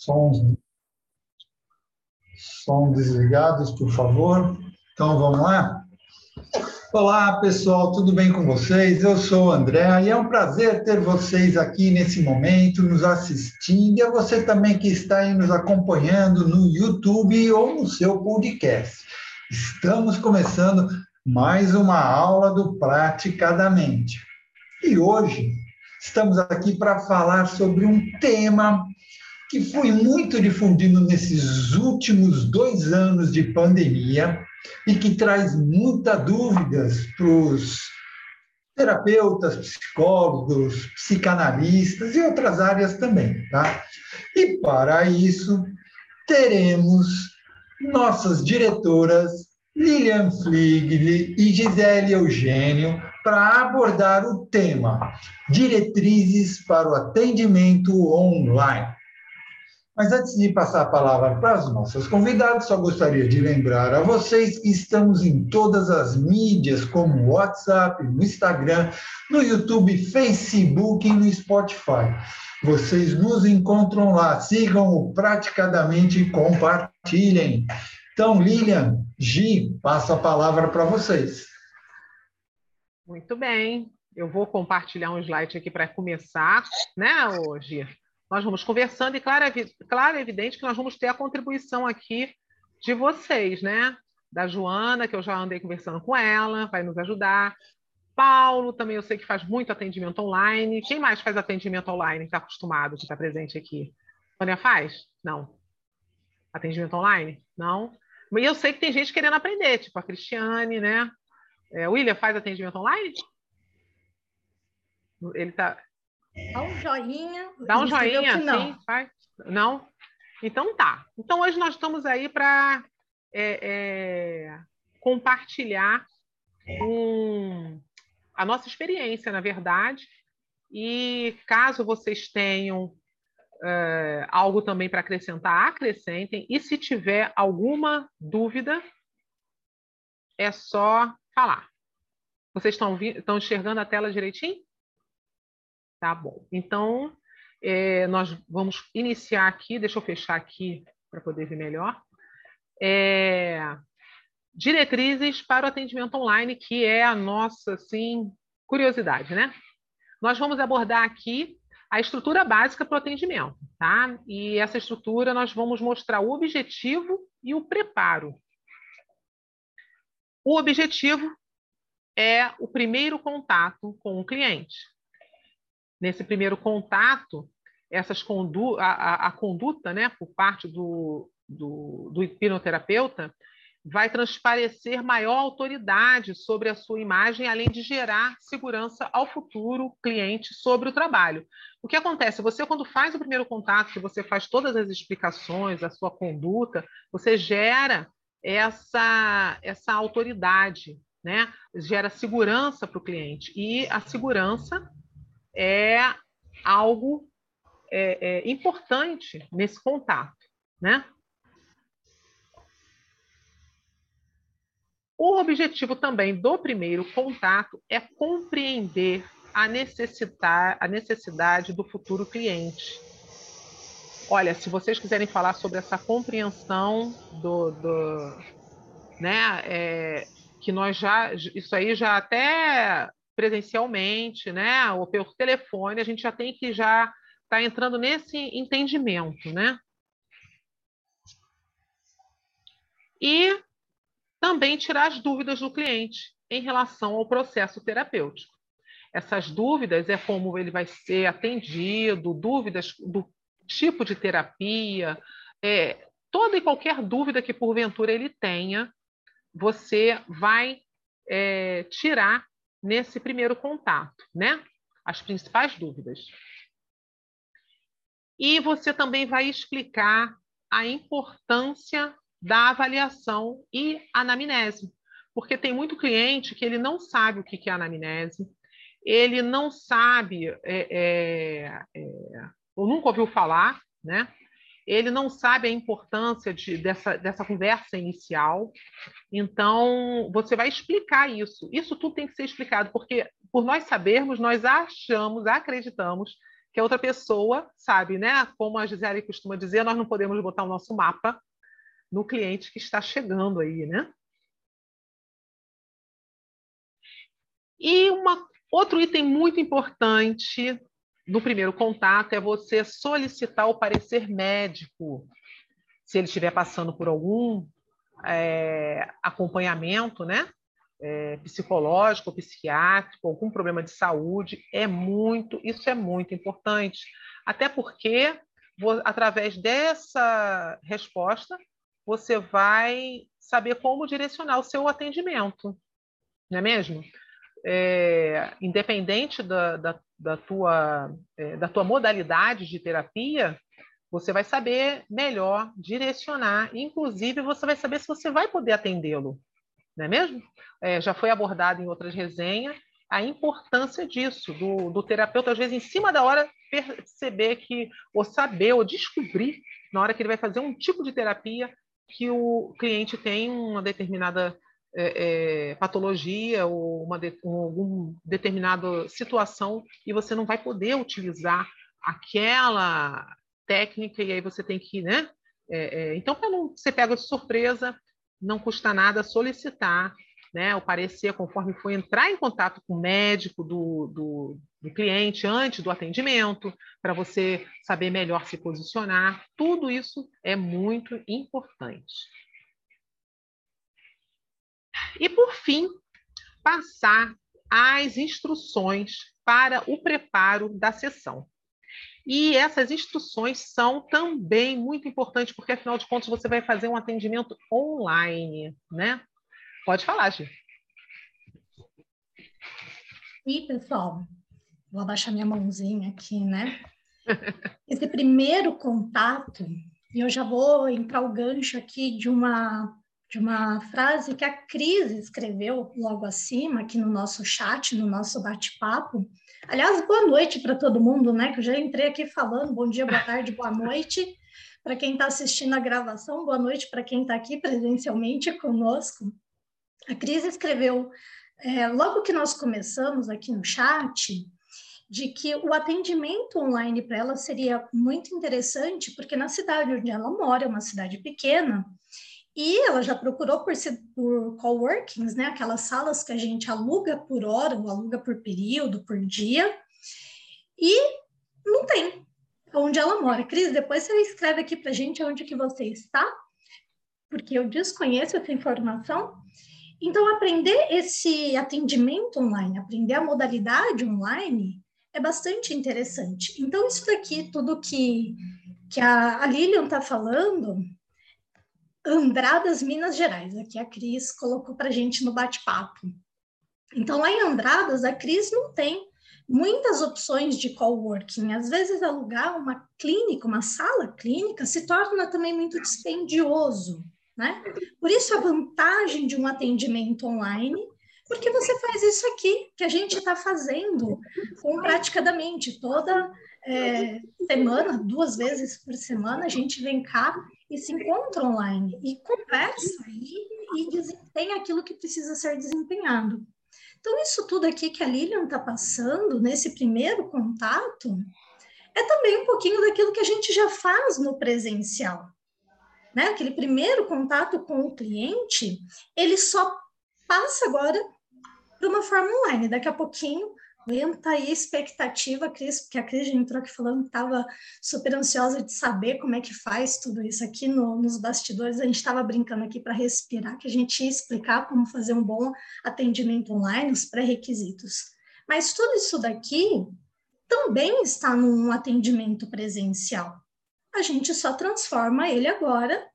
Sons, som desligados, por favor. Então, vamos lá? Olá, pessoal, tudo bem com vocês? Eu sou o André e é um prazer ter vocês aqui nesse momento, nos assistindo, e a você também que está aí nos acompanhando no YouTube ou no seu podcast. Estamos começando mais uma aula do Praticadamente. E hoje estamos aqui para falar sobre um tema que foi muito difundido nesses últimos dois anos de pandemia e que traz muitas dúvidas para os terapeutas, psicólogos, psicanalistas e outras áreas também, tá? E para isso teremos nossas diretoras Lilian Fligli e Gisele Eugênio para abordar o tema Diretrizes para o atendimento online. Mas antes de passar a palavra para as nossas convidadas, só gostaria de lembrar a vocês que estamos em todas as mídias, como WhatsApp, no Instagram, no YouTube, Facebook e no Spotify. Vocês nos encontram lá, sigam-o praticadamente e compartilhem. Então, Lilian, Gi, passo a palavra para vocês. Muito bem. Eu vou compartilhar um slide aqui para começar, né, Gi? Nós vamos conversando e claro, claro, é evidente que nós vamos ter a contribuição aqui de vocês, né? Da Joana, que eu já andei conversando com ela, vai nos ajudar. Paulo, também eu sei que faz muito atendimento online. Quem mais faz atendimento online, está acostumado, que está presente aqui? Tônia faz? Não. Atendimento online? Não. E eu sei que tem gente querendo aprender, tipo a Cristiane, né? É, William faz atendimento online? Ele está Dá um joinha. Dá um joinha, não. sim. Não? Então tá. Então hoje nós estamos aí para é, é, compartilhar um, a nossa experiência, na verdade. E caso vocês tenham é, algo também para acrescentar, acrescentem. E se tiver alguma dúvida, é só falar. Vocês estão, estão enxergando a tela direitinho? Tá bom. Então, é, nós vamos iniciar aqui, deixa eu fechar aqui para poder ver melhor. É, diretrizes para o atendimento online, que é a nossa assim, curiosidade, né? Nós vamos abordar aqui a estrutura básica para o atendimento, tá? E essa estrutura nós vamos mostrar o objetivo e o preparo. O objetivo é o primeiro contato com o cliente nesse primeiro contato, essas condu a, a, a conduta, né, por parte do, do, do hipnoterapeuta, vai transparecer maior autoridade sobre a sua imagem, além de gerar segurança ao futuro cliente sobre o trabalho. O que acontece? Você, quando faz o primeiro contato, que você faz todas as explicações, a sua conduta, você gera essa, essa autoridade, né? gera segurança para o cliente. E a segurança é algo é, é, importante nesse contato, né? O objetivo também do primeiro contato é compreender a necessitar, a necessidade do futuro cliente. Olha, se vocês quiserem falar sobre essa compreensão do, do né, é, que nós já, isso aí já até presencialmente, né, ou pelo telefone, a gente já tem que já estar tá entrando nesse entendimento, né? E também tirar as dúvidas do cliente em relação ao processo terapêutico. Essas dúvidas é como ele vai ser atendido, dúvidas do tipo de terapia, é, toda e qualquer dúvida que porventura ele tenha, você vai é, tirar nesse primeiro contato, né? As principais dúvidas. E você também vai explicar a importância da avaliação e anamnese, porque tem muito cliente que ele não sabe o que é anamnese, ele não sabe, é, é, é, ou nunca ouviu falar, né? Ele não sabe a importância de, dessa, dessa conversa inicial. Então, você vai explicar isso. Isso tudo tem que ser explicado, porque, por nós sabermos, nós achamos, acreditamos que a outra pessoa sabe, né? Como a Gisele costuma dizer, nós não podemos botar o nosso mapa no cliente que está chegando aí, né? E uma, outro item muito importante no primeiro contato é você solicitar o parecer médico, se ele estiver passando por algum é, acompanhamento, né? É, psicológico, psiquiátrico, algum problema de saúde, é muito, isso é muito importante. Até porque, através dessa resposta, você vai saber como direcionar o seu atendimento, não é mesmo? É, independente da, da, da, tua, é, da tua modalidade de terapia, você vai saber melhor direcionar, inclusive você vai saber se você vai poder atendê-lo, não é mesmo? É, já foi abordado em outras resenhas a importância disso, do, do terapeuta, às vezes, em cima da hora, perceber que, ou saber, ou descobrir, na hora que ele vai fazer um tipo de terapia, que o cliente tem uma determinada é, é, patologia ou uma de, um, alguma determinada situação e você não vai poder utilizar aquela técnica e aí você tem que, né? É, é então, para não ser pego de surpresa, não custa nada solicitar né, o parecer conforme for entrar em contato com o médico do, do, do cliente antes do atendimento, para você saber melhor se posicionar. Tudo isso é muito importante. E, por fim, passar as instruções para o preparo da sessão. E essas instruções são também muito importantes, porque afinal de contas você vai fazer um atendimento online, né? Pode falar, Gi. E, pessoal, vou abaixar minha mãozinha aqui, né? Esse primeiro contato, e eu já vou entrar o gancho aqui de uma de uma frase que a Cris escreveu logo acima, aqui no nosso chat, no nosso bate-papo. Aliás, boa noite para todo mundo, né? Que eu já entrei aqui falando bom dia, boa tarde, boa noite. Para quem está assistindo a gravação, boa noite para quem está aqui presencialmente conosco. A Cris escreveu, é, logo que nós começamos aqui no chat, de que o atendimento online para ela seria muito interessante, porque na cidade onde ela mora, é uma cidade pequena, e ela já procurou por, por coworkings, né? Aquelas salas que a gente aluga por hora, ou aluga por período, por dia, e não tem onde ela mora. Cris, depois você escreve aqui para a gente onde que você está, porque eu desconheço essa informação. Então, aprender esse atendimento online, aprender a modalidade online, é bastante interessante. Então, isso daqui, tudo que, que a, a Lilian está falando, Andradas, Minas Gerais. Aqui a Cris colocou para a gente no bate-papo. Então, lá em Andradas, a Cris não tem muitas opções de coworking. Às vezes, alugar uma clínica, uma sala clínica, se torna também muito dispendioso, né? Por isso, a vantagem de um atendimento online, porque você faz isso aqui, que a gente está fazendo com praticamente toda é, semana, duas vezes por semana, a gente vem cá e se encontra online e conversa e, e desempenha aquilo que precisa ser desempenhado. Então, isso tudo aqui que a Lilian está passando nesse primeiro contato é também um pouquinho daquilo que a gente já faz no presencial. Né? Aquele primeiro contato com o cliente, ele só passa agora para uma forma online. Daqui a pouquinho Aumenta aí a expectativa, Cris, porque a Cris já entrou aqui falando que estava super ansiosa de saber como é que faz tudo isso aqui no, nos bastidores. A gente estava brincando aqui para respirar, que a gente ia explicar como fazer um bom atendimento online, os pré-requisitos. Mas tudo isso daqui também está num atendimento presencial. A gente só transforma ele agora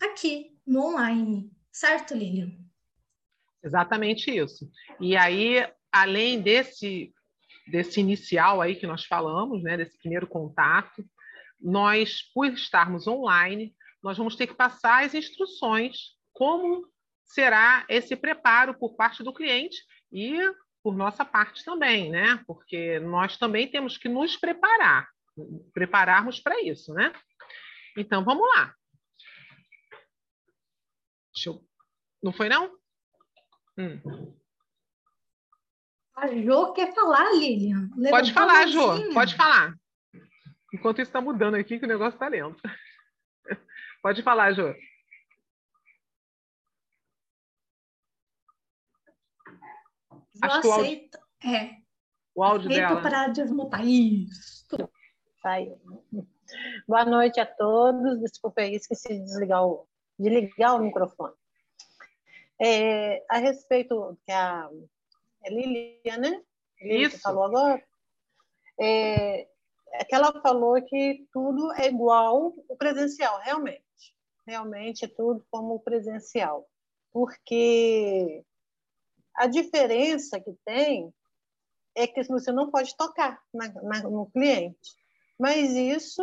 aqui no online, certo, Lilian? Exatamente isso. E aí além desse, desse inicial aí que nós falamos, né, desse primeiro contato, nós, por estarmos online, nós vamos ter que passar as instruções como será esse preparo por parte do cliente e por nossa parte também, né? Porque nós também temos que nos preparar, prepararmos para isso, né? Então, vamos lá. Eu... Não foi, não? Hum. A Jo quer falar, Lilian. Pode falar, Jo, pode falar. Enquanto isso está mudando aqui, que o negócio está lento. Pode falar, Jô. Acho que o áudio, é, o áudio dela. para desmutar isso. Saiu. Boa noite a todos. Desculpa aí, esqueci de desligar o, de ligar o microfone. É, a respeito que a é Lilia, né? Lilia Isso. que falou agora. É, é que ela falou que tudo é igual o presencial, realmente. Realmente é tudo como o presencial. Porque a diferença que tem é que você não pode tocar na, na, no cliente. Mas isso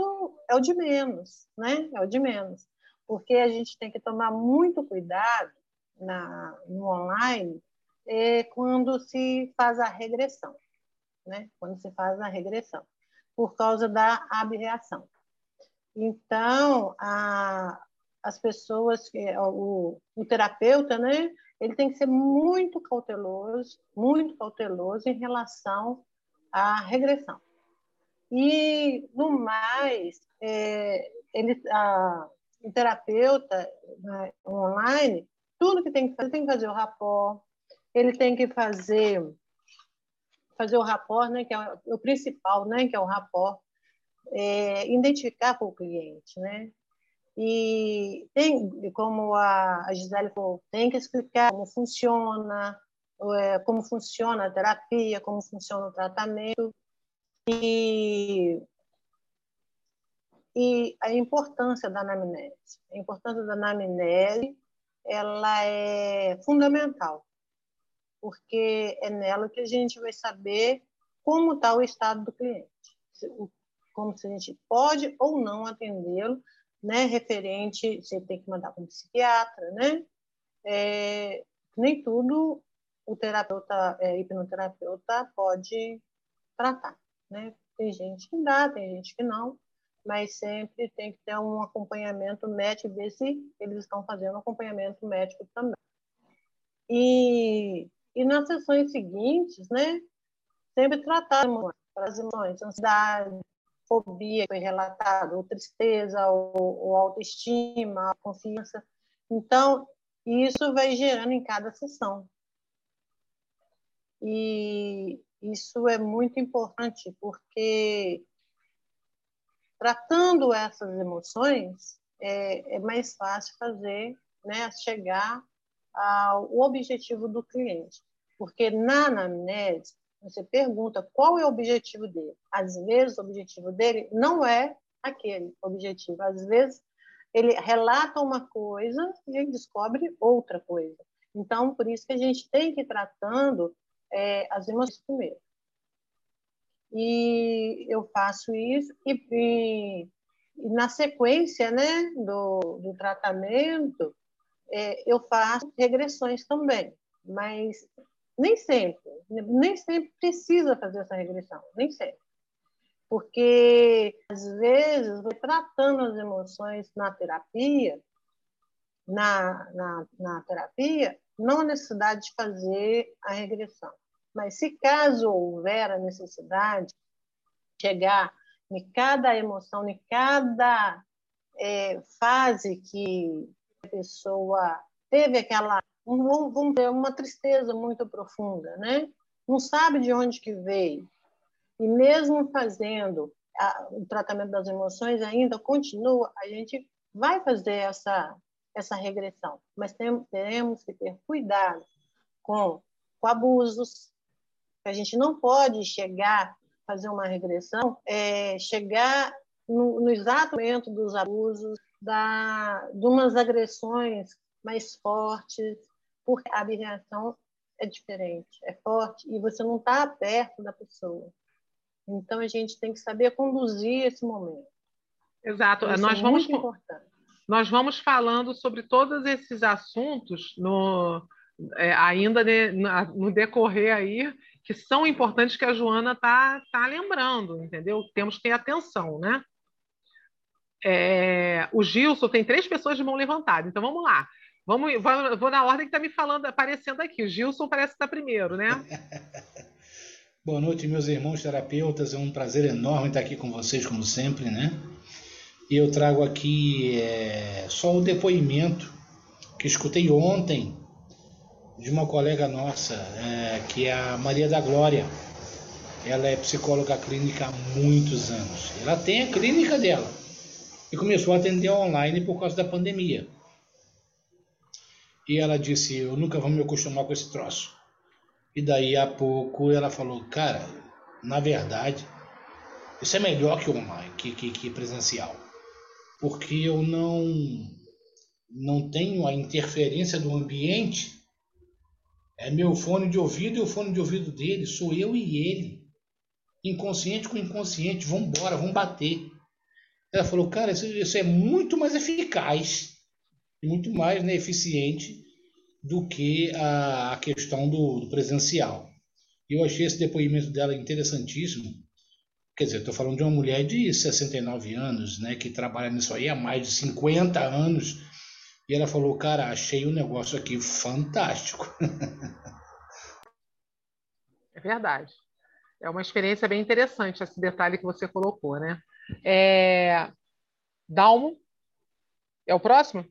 é o de menos, né? É o de menos. Porque a gente tem que tomar muito cuidado na, no online é, quando se faz a regressão, né? Quando se faz a regressão, por causa da abreação. Então, a, as pessoas, o, o terapeuta, né? Ele tem que ser muito cauteloso, muito cauteloso em relação à regressão. E, no mais, é, ele, a, o terapeuta né, online, tudo que tem que fazer, tem que fazer o rapport, ele tem que fazer fazer o rapport, né, que é o principal, né, que é o rapport, é, identificar com o cliente, né? E tem, como a, Gisele falou, tem que explicar como funciona, é, como funciona a terapia, como funciona o tratamento e, e a importância da anamnese. A importância da anamnese ela é fundamental, porque é nela que a gente vai saber como está o estado do cliente, como se a gente pode ou não atendê-lo né, referente, você tem que mandar para um psiquiatra, né? É, nem tudo o terapeuta, é, hipnoterapeuta pode tratar, né? Tem gente que dá, tem gente que não, mas sempre tem que ter um acompanhamento médico, ver se eles estão fazendo acompanhamento médico também. E, e nas sessões seguintes, né, sempre tratar as emoções, ansiedade, fobia que foi relatado, ou tristeza, ou, ou autoestima, confiança. Então, isso vai gerando em cada sessão. E isso é muito importante, porque tratando essas emoções, é, é mais fácil fazer, né, chegar ao objetivo do cliente. Porque na anamnese, você pergunta qual é o objetivo dele. Às vezes, o objetivo dele não é aquele objetivo. Às vezes, ele relata uma coisa e ele descobre outra coisa. Então, por isso que a gente tem que ir tratando é, as emoções primeiro. E eu faço isso e, e, e na sequência né, do, do tratamento, é, eu faço regressões também, mas nem sempre, nem sempre precisa fazer essa regressão, nem sempre. Porque, às vezes, tratando as emoções na terapia, na, na, na terapia, não há necessidade de fazer a regressão. Mas se caso houver a necessidade de chegar em cada emoção, em cada é, fase que a pessoa teve aquela vamos ter uma tristeza muito profunda, né? Não sabe de onde que veio. E mesmo fazendo a, o tratamento das emoções ainda continua, a gente vai fazer essa essa regressão, mas tem, temos que ter cuidado com, com abusos. A gente não pode chegar fazer uma regressão, é, chegar no, no exato momento dos abusos, da, de umas agressões mais fortes, porque a abreação é diferente, é forte, e você não está perto da pessoa. Então, a gente tem que saber conduzir esse momento. Exato. Isso nós, é vamos, nós vamos falando sobre todos esses assuntos no, é, ainda de, no decorrer aí, que são importantes que a Joana está tá lembrando, entendeu? Temos que ter atenção, né? É, o Gilson tem três pessoas de mão levantada, então vamos lá. Vamos, vou, vou na ordem que está me falando, aparecendo aqui. O Gilson parece estar tá primeiro, né? Boa noite, meus irmãos terapeutas. É um prazer enorme estar aqui com vocês, como sempre, né? E eu trago aqui é, só o depoimento que escutei ontem de uma colega nossa, é, que é a Maria da Glória. Ela é psicóloga clínica há muitos anos. Ela tem a clínica dela e começou a atender online por causa da pandemia. E ela disse: Eu nunca vou me acostumar com esse troço. E daí a pouco ela falou: Cara, na verdade, isso é melhor que online, que, que, que presencial. Porque eu não, não tenho a interferência do ambiente. É meu fone de ouvido e o fone de ouvido dele, sou eu e ele. Inconsciente com inconsciente, vamos embora, vamos bater. Ela falou, cara, isso, isso é muito mais eficaz muito mais né, eficiente do que a, a questão do, do, presencial. Eu achei esse depoimento dela interessantíssimo. Quer dizer, estou falando de uma mulher de 69 anos, né, que trabalha nisso aí há mais de 50 anos, e ela falou, cara, achei um negócio aqui fantástico. É verdade. É uma experiência bem interessante esse detalhe que você colocou, né? É... Dalmo, é o próximo?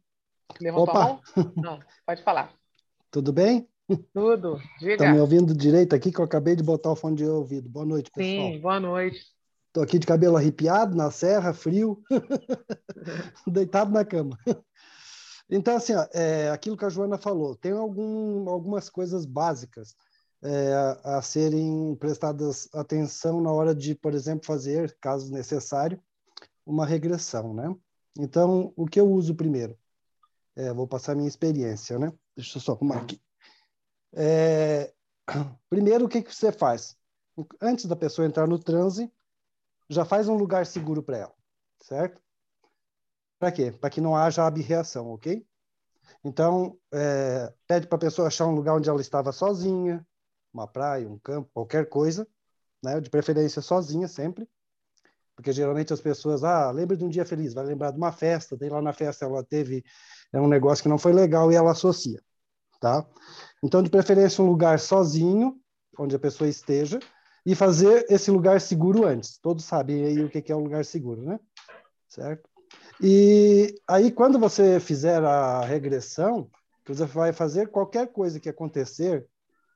Levantou Opa. a mão? Não, pode falar. Tudo bem? Tudo, diga. Estão me ouvindo direito aqui, que eu acabei de botar o fone de ouvido. Boa noite, pessoal. Sim, boa noite. Estou aqui de cabelo arrepiado, na serra, frio, deitado na cama. Então, assim, ó, é, aquilo que a Joana falou, tem algum, algumas coisas básicas é, a, a serem prestadas atenção na hora de, por exemplo, fazer, caso necessário, uma regressão, né? Então, o que eu uso primeiro? É, vou passar minha experiência, né? Deixa eu só arrumar aqui. É, primeiro, o que, que você faz? Antes da pessoa entrar no transe, já faz um lugar seguro para ela, certo? Para quê? Para que não haja abreação, ok? Então, é, pede para a pessoa achar um lugar onde ela estava sozinha, uma praia, um campo, qualquer coisa, né? De preferência sozinha sempre, porque geralmente as pessoas, ah, lembra de um dia feliz, vai lembrar de uma festa, daí lá na festa ela teve é um negócio que não foi legal e ela associa, tá? Então, de preferência, um lugar sozinho, onde a pessoa esteja, e fazer esse lugar seguro antes. Todos sabem aí o que é um lugar seguro, né? Certo? E aí, quando você fizer a regressão, você vai fazer qualquer coisa que acontecer,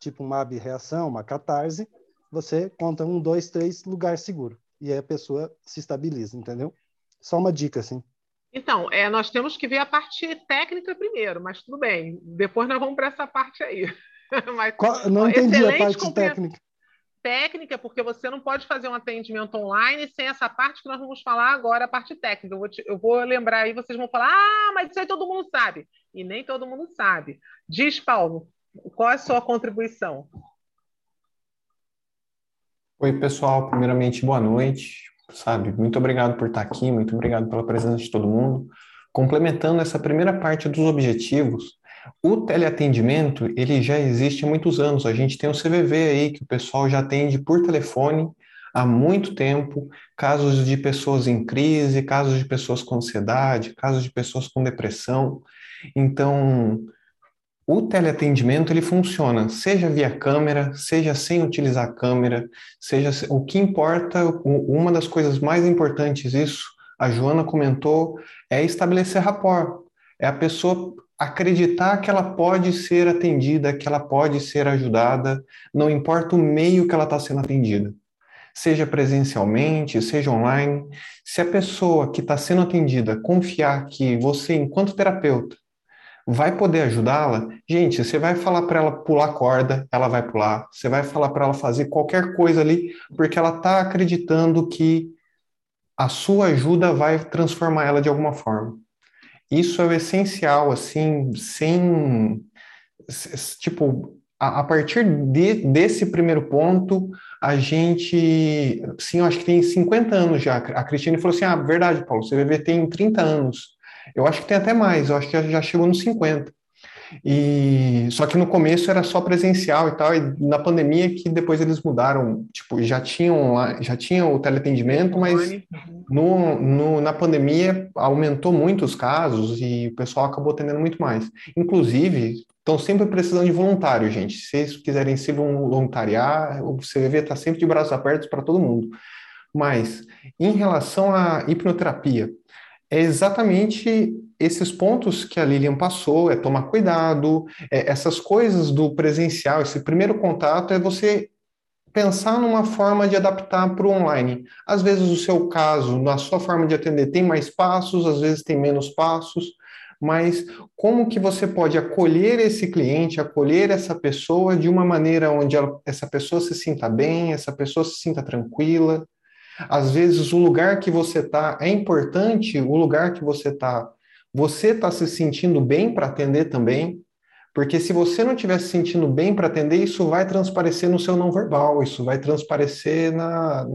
tipo uma abreação, uma catarse, você conta um, dois, três, lugar seguro. E aí a pessoa se estabiliza, entendeu? Só uma dica, assim. Então, é, nós temos que ver a parte técnica primeiro, mas tudo bem. Depois nós vamos para essa parte aí. mas, Qual, não entendi a parte técnica. Técnica, porque você não pode fazer um atendimento online sem essa parte que nós vamos falar agora, a parte técnica. Eu vou, te, eu vou lembrar aí, vocês vão falar, ah, mas isso aí todo mundo sabe. E nem todo mundo sabe. Diz, Paulo, qual é a sua contribuição? Oi, pessoal. Primeiramente, boa noite sabe? Muito obrigado por estar aqui, muito obrigado pela presença de todo mundo. Complementando essa primeira parte dos objetivos, o teleatendimento, ele já existe há muitos anos. A gente tem o CVV aí, que o pessoal já atende por telefone há muito tempo, casos de pessoas em crise, casos de pessoas com ansiedade, casos de pessoas com depressão. Então, o teleatendimento ele funciona, seja via câmera, seja sem utilizar câmera, seja o que importa, uma das coisas mais importantes isso, a Joana comentou, é estabelecer rapport. É a pessoa acreditar que ela pode ser atendida, que ela pode ser ajudada, não importa o meio que ela está sendo atendida. Seja presencialmente, seja online. Se a pessoa que está sendo atendida confiar que você, enquanto terapeuta, vai poder ajudá-la, gente, você vai falar para ela pular corda, ela vai pular. Você vai falar para ela fazer qualquer coisa ali, porque ela está acreditando que a sua ajuda vai transformar ela de alguma forma. Isso é o essencial, assim, sem. Tipo, a, a partir de, desse primeiro ponto, a gente. Sim, eu acho que tem 50 anos já. A Cristina falou assim: ah, verdade, Paulo, você vai ver, tem 30 anos. Eu acho que tem até mais, eu acho que já chegou nos 50. E só que no começo era só presencial e tal, e na pandemia que depois eles mudaram, tipo, já tinham já tinham o teleatendimento, mas no, no, na pandemia aumentou muito os casos e o pessoal acabou atendendo muito mais. Inclusive, estão sempre precisando de voluntário, gente. Se vocês quiserem se voluntariar, o CVV está sempre de braços abertos para todo mundo. Mas, em relação à hipnoterapia, é exatamente esses pontos que a Lilian passou, é tomar cuidado, é essas coisas do presencial, esse primeiro contato é você pensar numa forma de adaptar para o online. Às vezes o seu caso, na sua forma de atender, tem mais passos, às vezes tem menos passos, mas como que você pode acolher esse cliente, acolher essa pessoa de uma maneira onde ela, essa pessoa se sinta bem, essa pessoa se sinta tranquila, às vezes, o lugar que você está é importante, o lugar que você está, você está se sentindo bem para atender também, porque se você não estiver se sentindo bem para atender, isso vai transparecer no seu não verbal, isso vai transparecer na,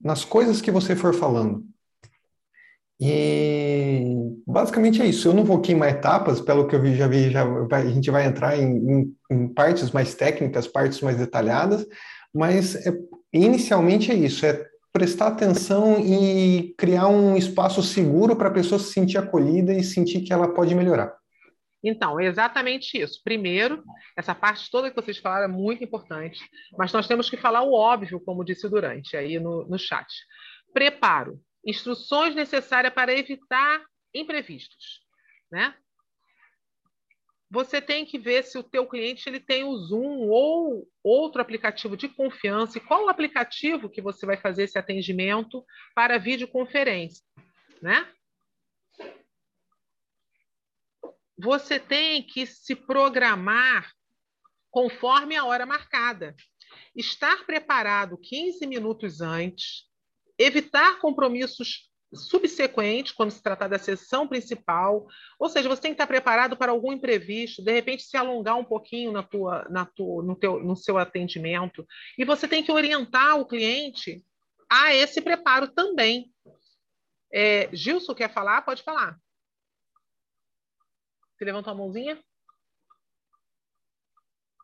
nas coisas que você for falando. E basicamente é isso. Eu não vou queimar etapas, pelo que eu vi, já vi, já, a gente vai entrar em, em, em partes mais técnicas, partes mais detalhadas, mas é, inicialmente é isso: é prestar atenção e criar um espaço seguro para a pessoa se sentir acolhida e sentir que ela pode melhorar. Então, exatamente isso. Primeiro, essa parte toda que vocês falaram é muito importante, mas nós temos que falar o óbvio, como disse Durante aí no, no chat. Preparo. Instruções necessárias para evitar imprevistos. Né? Você tem que ver se o teu cliente ele tem o Zoom ou outro aplicativo de confiança e qual o aplicativo que você vai fazer esse atendimento para videoconferência, né? Você tem que se programar conforme a hora marcada. Estar preparado 15 minutos antes, evitar compromissos subsequente, quando se tratar da sessão principal, ou seja, você tem que estar preparado para algum imprevisto, de repente se alongar um pouquinho na tua, na tua, no, teu, no seu atendimento, e você tem que orientar o cliente a esse preparo também. É, Gilson quer falar? Pode falar. Você levantou a mãozinha?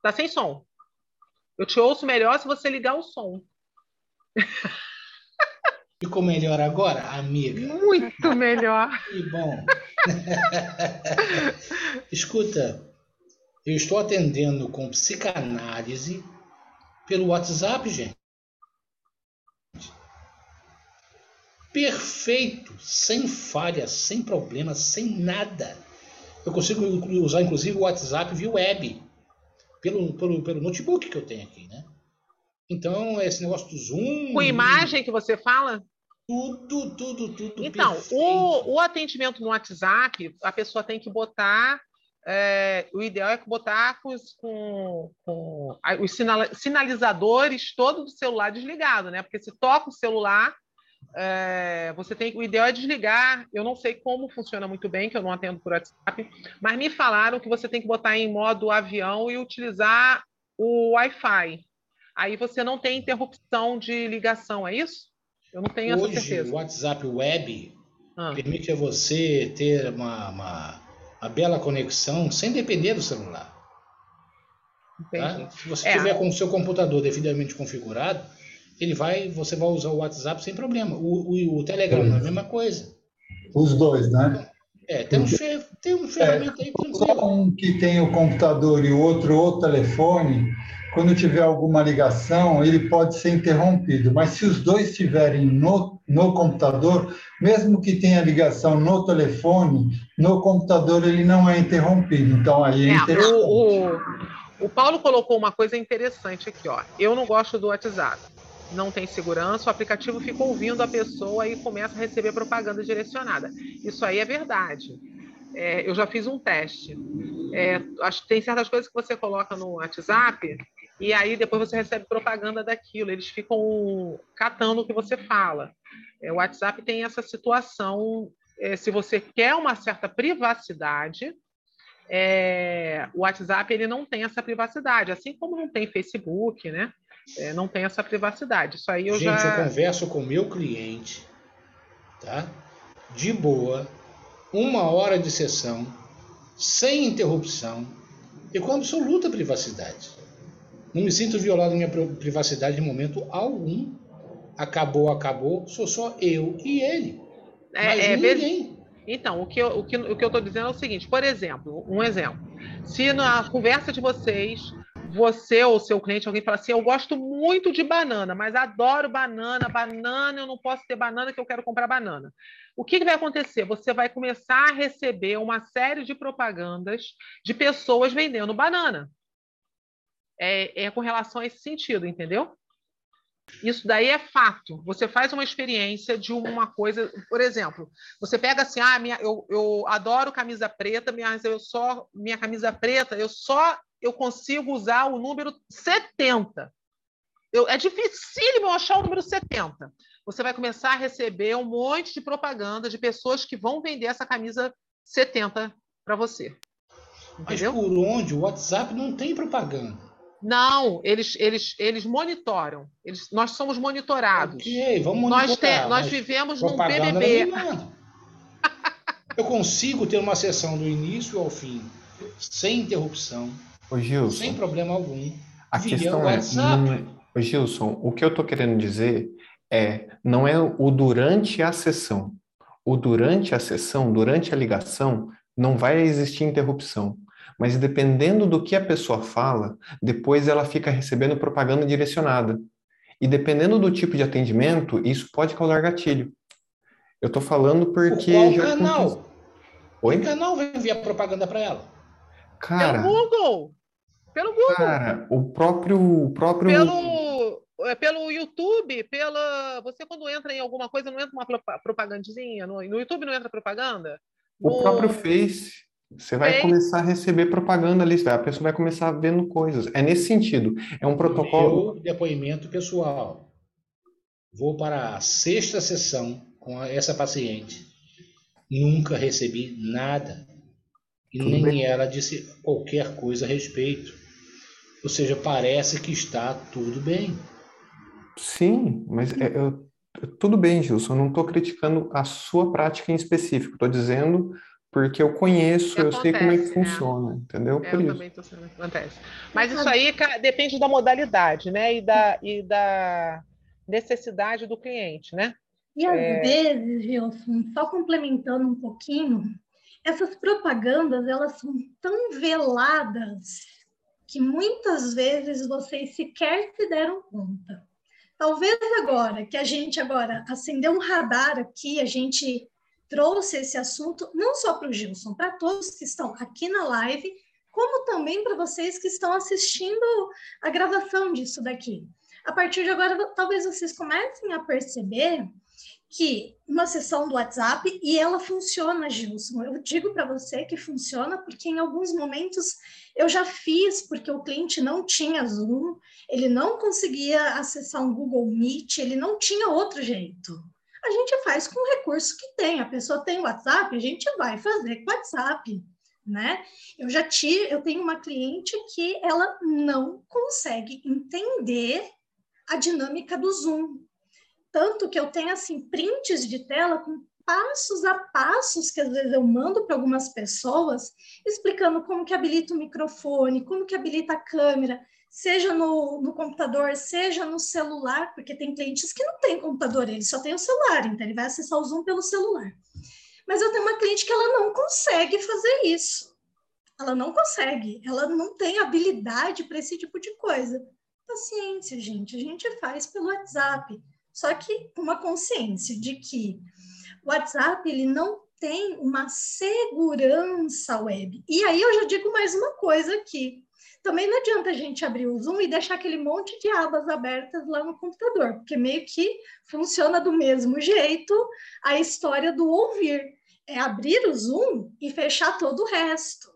Tá sem som. Eu te ouço melhor se você ligar o som. Ficou melhor agora, amiga? Muito melhor. Que bom. Escuta, eu estou atendendo com psicanálise pelo WhatsApp, gente. Perfeito, sem falhas, sem problemas, sem nada. Eu consigo usar inclusive o WhatsApp via web, pelo, pelo, pelo notebook que eu tenho aqui, né? Então, esse negócio do Zoom. Com imagem que você fala? Tudo, tudo, tudo. Então, o, o, atendimento no WhatsApp, a pessoa tem que botar. É, o ideal é botar com, com, com os sinalizadores todo do celular desligado, né? Porque se toca o celular, é, você tem o ideal é desligar. Eu não sei como funciona muito bem, que eu não atendo por WhatsApp, mas me falaram que você tem que botar em modo avião e utilizar o Wi-Fi. Aí você não tem interrupção de ligação, é isso? Eu não tenho Hoje, essa certeza. o WhatsApp Web ah. permite a você ter uma, uma, uma, bela conexão sem depender do celular. Tá? Se você é. tiver com o seu computador devidamente configurado, ele vai, você vai usar o WhatsApp sem problema. O, o, o Telegram é a mesma coisa. Os dois, né? É, tem um, tem um ferramenta é, aí tranquilo. Um que tem o computador e o outro o telefone, quando tiver alguma ligação, ele pode ser interrompido. Mas se os dois estiverem no, no computador, mesmo que tenha ligação no telefone, no computador ele não é interrompido. Então aí é, é interessante. O, o, o Paulo colocou uma coisa interessante aqui, ó. Eu não gosto do WhatsApp. Não tem segurança, o aplicativo fica ouvindo a pessoa e começa a receber propaganda direcionada. Isso aí é verdade. É, eu já fiz um teste. É, acho que tem certas coisas que você coloca no WhatsApp e aí depois você recebe propaganda daquilo, eles ficam catando o que você fala. É, o WhatsApp tem essa situação, é, se você quer uma certa privacidade, é, o WhatsApp ele não tem essa privacidade, assim como não tem Facebook, né? É, não tem essa privacidade. Isso aí eu Gente, já... eu converso com meu cliente, tá? De boa, uma hora de sessão, sem interrupção e com absoluta privacidade. Não me sinto violado minha privacidade em momento algum. Acabou, acabou, sou só eu e ele. É, Mas é, ninguém. Então, o que, eu, o, que, o que eu estou dizendo é o seguinte: por exemplo, um exemplo. Se na conversa de vocês você ou seu cliente, alguém fala assim: Eu gosto muito de banana, mas adoro banana, banana, eu não posso ter banana que eu quero comprar banana. O que, que vai acontecer? Você vai começar a receber uma série de propagandas de pessoas vendendo banana. É, é com relação a esse sentido, entendeu? Isso daí é fato. Você faz uma experiência de uma coisa, por exemplo, você pega assim, ah, minha, eu, eu adoro camisa preta, minha, eu só minha camisa preta, eu só eu consigo usar o número 70. Eu, é dificílimo achar o número 70. Você vai começar a receber um monte de propaganda de pessoas que vão vender essa camisa 70 para você. Entendeu? Mas por onde? O WhatsApp não tem propaganda. Não, eles, eles, eles monitoram. Eles, nós somos monitorados. Ok, vamos monitorar. Nós, te, nós vivemos num BBB. Eu consigo ter uma sessão do início ao fim, sem interrupção, Ô, Gilson, sem problema algum. A questão é, é, ô, Gilson, o que eu estou querendo dizer é, não é o durante a sessão. O durante a sessão, durante a ligação, não vai existir interrupção. Mas dependendo do que a pessoa fala, depois ela fica recebendo propaganda direcionada. E dependendo do tipo de atendimento, isso pode causar gatilho. Eu estou falando porque. Qual já canal? Oi? Que canal vai enviar propaganda para ela? Cara, pelo Google. Pelo Google. Cara, o próprio, o próprio. Pelo, é, pelo YouTube, pela. Você quando entra em alguma coisa, não entra uma propagandinha? No, no YouTube não entra propaganda? O no... próprio Face. Você vai Face. começar a receber propaganda ali, a pessoa vai começar vendo coisas. É nesse sentido. É um protocolo. Meu depoimento pessoal. Vou para a sexta sessão com essa paciente. Nunca recebi nada e Tudo nem bem. ela disse qualquer coisa a respeito. Ou seja, parece que está tudo bem. Sim, mas é, eu, tudo bem, Gilson. Eu não estou criticando a sua prática em específico. Estou dizendo porque eu conheço, eu sei como é que né? funciona, entendeu? É, Por eu isso. também estou sendo acontece. Mas isso aí depende da modalidade, né? E da, e da necessidade do cliente, né? E às é... vezes, Gilson, só complementando um pouquinho, essas propagandas elas são tão veladas que muitas vezes vocês sequer se deram conta. Talvez agora que a gente agora acendeu um radar aqui, a gente trouxe esse assunto não só para o Gilson, para todos que estão aqui na live, como também para vocês que estão assistindo a gravação disso daqui. A partir de agora, talvez vocês comecem a perceber que uma sessão do WhatsApp e ela funciona, Gilson. Eu digo para você que funciona porque em alguns momentos eu já fiz porque o cliente não tinha Zoom, ele não conseguia acessar um Google Meet, ele não tinha outro jeito. A gente faz com o recurso que tem. A pessoa tem WhatsApp, a gente vai fazer com WhatsApp, né? Eu já tive, eu tenho uma cliente que ela não consegue entender a dinâmica do Zoom. Tanto que eu tenho assim prints de tela com passos a passos que às vezes eu mando para algumas pessoas, explicando como que habilita o microfone, como que habilita a câmera, seja no, no computador, seja no celular, porque tem clientes que não têm computador, ele só tem o celular, então ele vai acessar o Zoom pelo celular. Mas eu tenho uma cliente que ela não consegue fazer isso. Ela não consegue, ela não tem habilidade para esse tipo de coisa. Paciência, gente, a gente faz pelo WhatsApp só que uma consciência de que o WhatsApp ele não tem uma segurança web. E aí eu já digo mais uma coisa aqui. Também não adianta a gente abrir o Zoom e deixar aquele monte de abas abertas lá no computador, porque meio que funciona do mesmo jeito a história do ouvir. É abrir o Zoom e fechar todo o resto.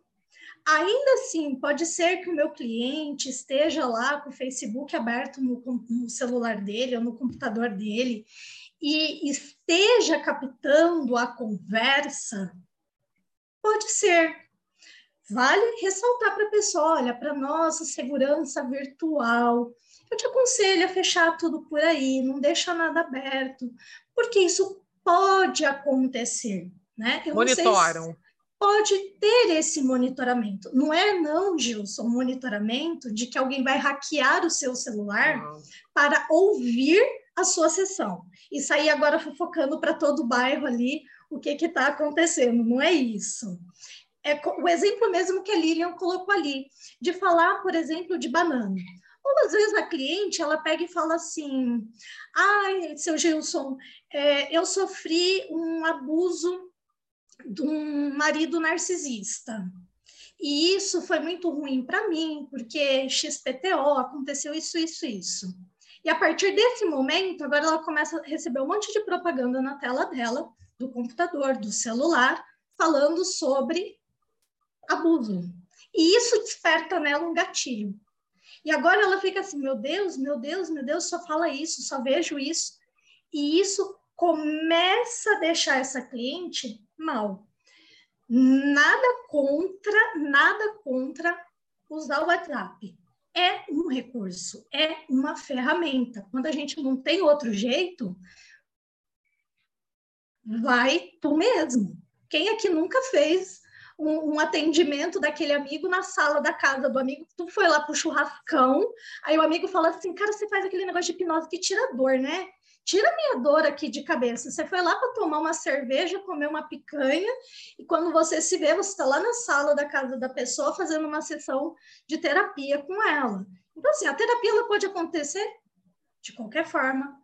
Ainda assim, pode ser que o meu cliente esteja lá com o Facebook aberto no, no celular dele ou no computador dele e esteja captando a conversa. Pode ser. Vale ressaltar para a pessoa: olha, para nossa segurança virtual, eu te aconselho a fechar tudo por aí, não deixa nada aberto, porque isso pode acontecer. Né? Eu Monitoram. pode ter esse monitoramento. Não é não, Gilson, monitoramento de que alguém vai hackear o seu celular não. para ouvir a sua sessão e sair agora fofocando para todo o bairro ali o que está acontecendo. Não é isso. É o exemplo mesmo que a Lilian colocou ali, de falar, por exemplo, de banana. Ou às vezes a cliente ela pega e fala assim: ai, seu Gilson, é, eu sofri um abuso de um marido narcisista. E isso foi muito ruim para mim, porque XPTO aconteceu isso, isso, isso. E a partir desse momento, agora ela começa a receber um monte de propaganda na tela dela, do computador, do celular, falando sobre abuso. E isso desperta nela um gatilho. E agora ela fica assim: meu Deus, meu Deus, meu Deus, só fala isso, só vejo isso. E isso começa a deixar essa cliente mal. Nada contra, nada contra usar o WhatsApp. É um recurso, é uma ferramenta. Quando a gente não tem outro jeito, vai tu mesmo. Quem aqui nunca fez um, um, atendimento daquele amigo na sala da casa do amigo, tu foi lá pro churrascão, aí o amigo fala assim, cara, você faz aquele negócio de hipnose que tira dor, né? tira minha dor aqui de cabeça. Você foi lá para tomar uma cerveja, comer uma picanha, e quando você se vê, você está lá na sala da casa da pessoa fazendo uma sessão de terapia com ela. Então, assim, a terapia ela pode acontecer de qualquer forma,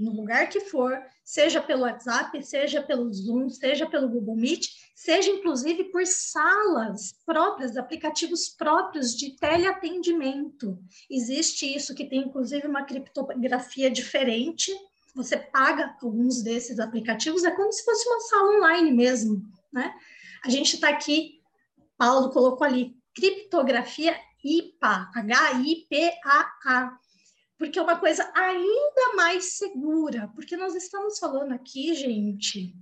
no lugar que for, seja pelo WhatsApp, seja pelo Zoom, seja pelo Google Meet, seja inclusive por salas próprias, aplicativos próprios de teleatendimento. Existe isso que tem inclusive uma criptografia diferente, você paga alguns desses aplicativos, é como se fosse uma sala online mesmo, né? A gente está aqui, Paulo colocou ali, criptografia IPA, H-I-P-A-A, porque é uma coisa ainda mais segura, porque nós estamos falando aqui, gente,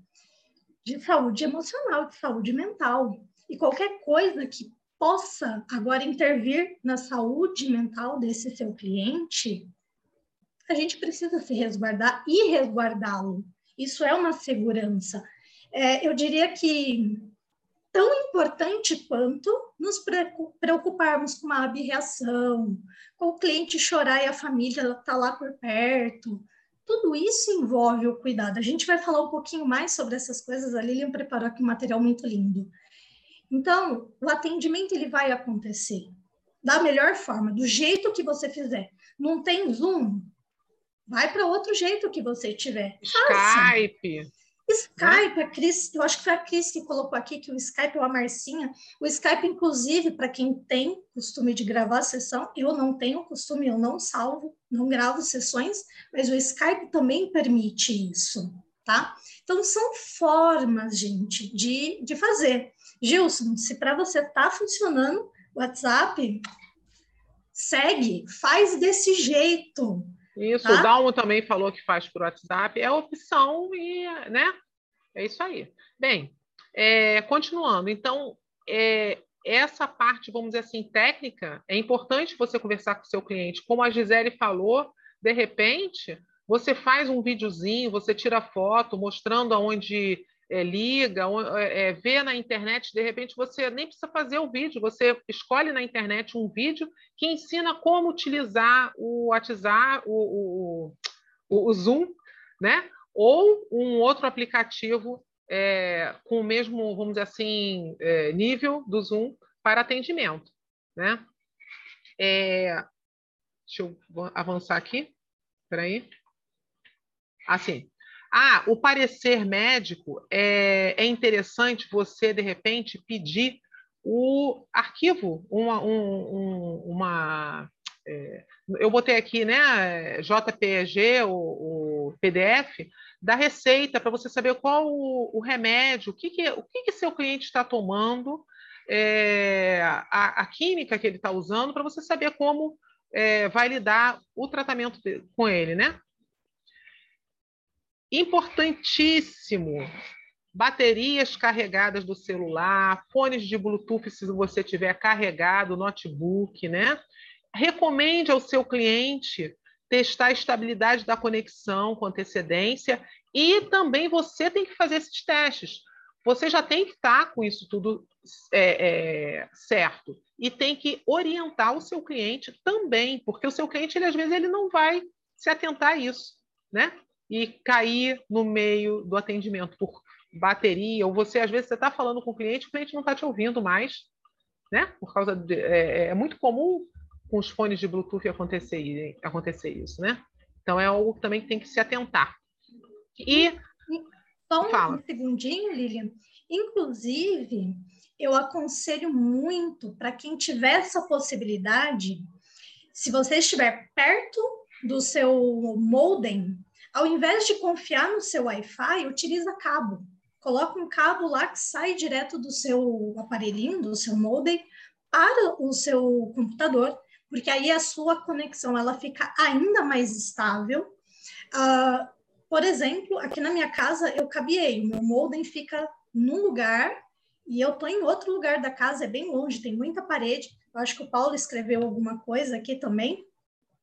de saúde emocional, de saúde mental, e qualquer coisa que possa agora intervir na saúde mental desse seu cliente, a gente precisa se resguardar e resguardá-lo. Isso é uma segurança. É, eu diria que tão importante quanto nos preocuparmos com uma abreação, com o cliente chorar e a família estar tá lá por perto. Tudo isso envolve o cuidado. A gente vai falar um pouquinho mais sobre essas coisas. A Lilian preparou aqui um material muito lindo. Então, o atendimento ele vai acontecer da melhor forma, do jeito que você fizer. Não tem Zoom, Vai para outro jeito que você tiver. Skype. Skype, a Cris, eu acho que foi a Cris que colocou aqui que o Skype ou a Marcinha, o Skype, inclusive, para quem tem costume de gravar sessão, eu não tenho costume, eu não salvo, não gravo sessões, mas o Skype também permite isso, tá? Então, são formas, gente, de, de fazer. Gilson, se para você tá funcionando o WhatsApp, segue, faz desse jeito. Isso, tá? o Dalmo também falou que faz por WhatsApp, é opção e, né? É isso aí. Bem, é, continuando, então, é, essa parte, vamos dizer assim, técnica, é importante você conversar com o seu cliente. Como a Gisele falou, de repente, você faz um videozinho, você tira foto mostrando aonde é, liga, é, é, vê na internet, de repente você nem precisa fazer o vídeo, você escolhe na internet um vídeo que ensina como utilizar o WhatsApp, o, o, o Zoom, né? ou um outro aplicativo é, com o mesmo, vamos dizer assim, é, nível do Zoom para atendimento. Né? É, deixa eu avançar aqui. Espera aí. Assim, ah, o parecer médico é, é interessante você, de repente, pedir o arquivo, uma. Um, uma é, eu botei aqui, né, JPG, o, o PDF, da receita, para você saber qual o, o remédio, o que, que, o que, que seu cliente está tomando, é, a, a, química que ele está usando, para você saber como é, vai lidar o tratamento de, com ele, né? Importantíssimo. Baterias carregadas do celular, fones de Bluetooth se você tiver carregado, notebook, né? Recomende ao seu cliente testar a estabilidade da conexão com antecedência e também você tem que fazer esses testes, você já tem que estar tá com isso tudo é, é, certo e tem que orientar o seu cliente também, porque o seu cliente ele, às vezes ele não vai se atentar a isso, né? E cair no meio do atendimento por bateria, ou você às vezes você está falando com o cliente, o cliente não está te ouvindo mais, né? Por causa de, é, é, muito comum com os fones de Bluetooth acontecer, acontecer isso, né? Então é algo também que tem que se atentar. E só um Fala. segundinho, Lilian. Inclusive, eu aconselho muito para quem tiver essa possibilidade, se você estiver perto do seu modem, ao invés de confiar no seu Wi-Fi, utiliza cabo. Coloca um cabo lá que sai direto do seu aparelhinho, do seu modem, para o seu computador, porque aí a sua conexão ela fica ainda mais estável. Uh, por exemplo, aqui na minha casa eu cabiei, o meu modem fica num lugar e eu estou em outro lugar da casa, é bem longe, tem muita parede. Eu acho que o Paulo escreveu alguma coisa aqui também,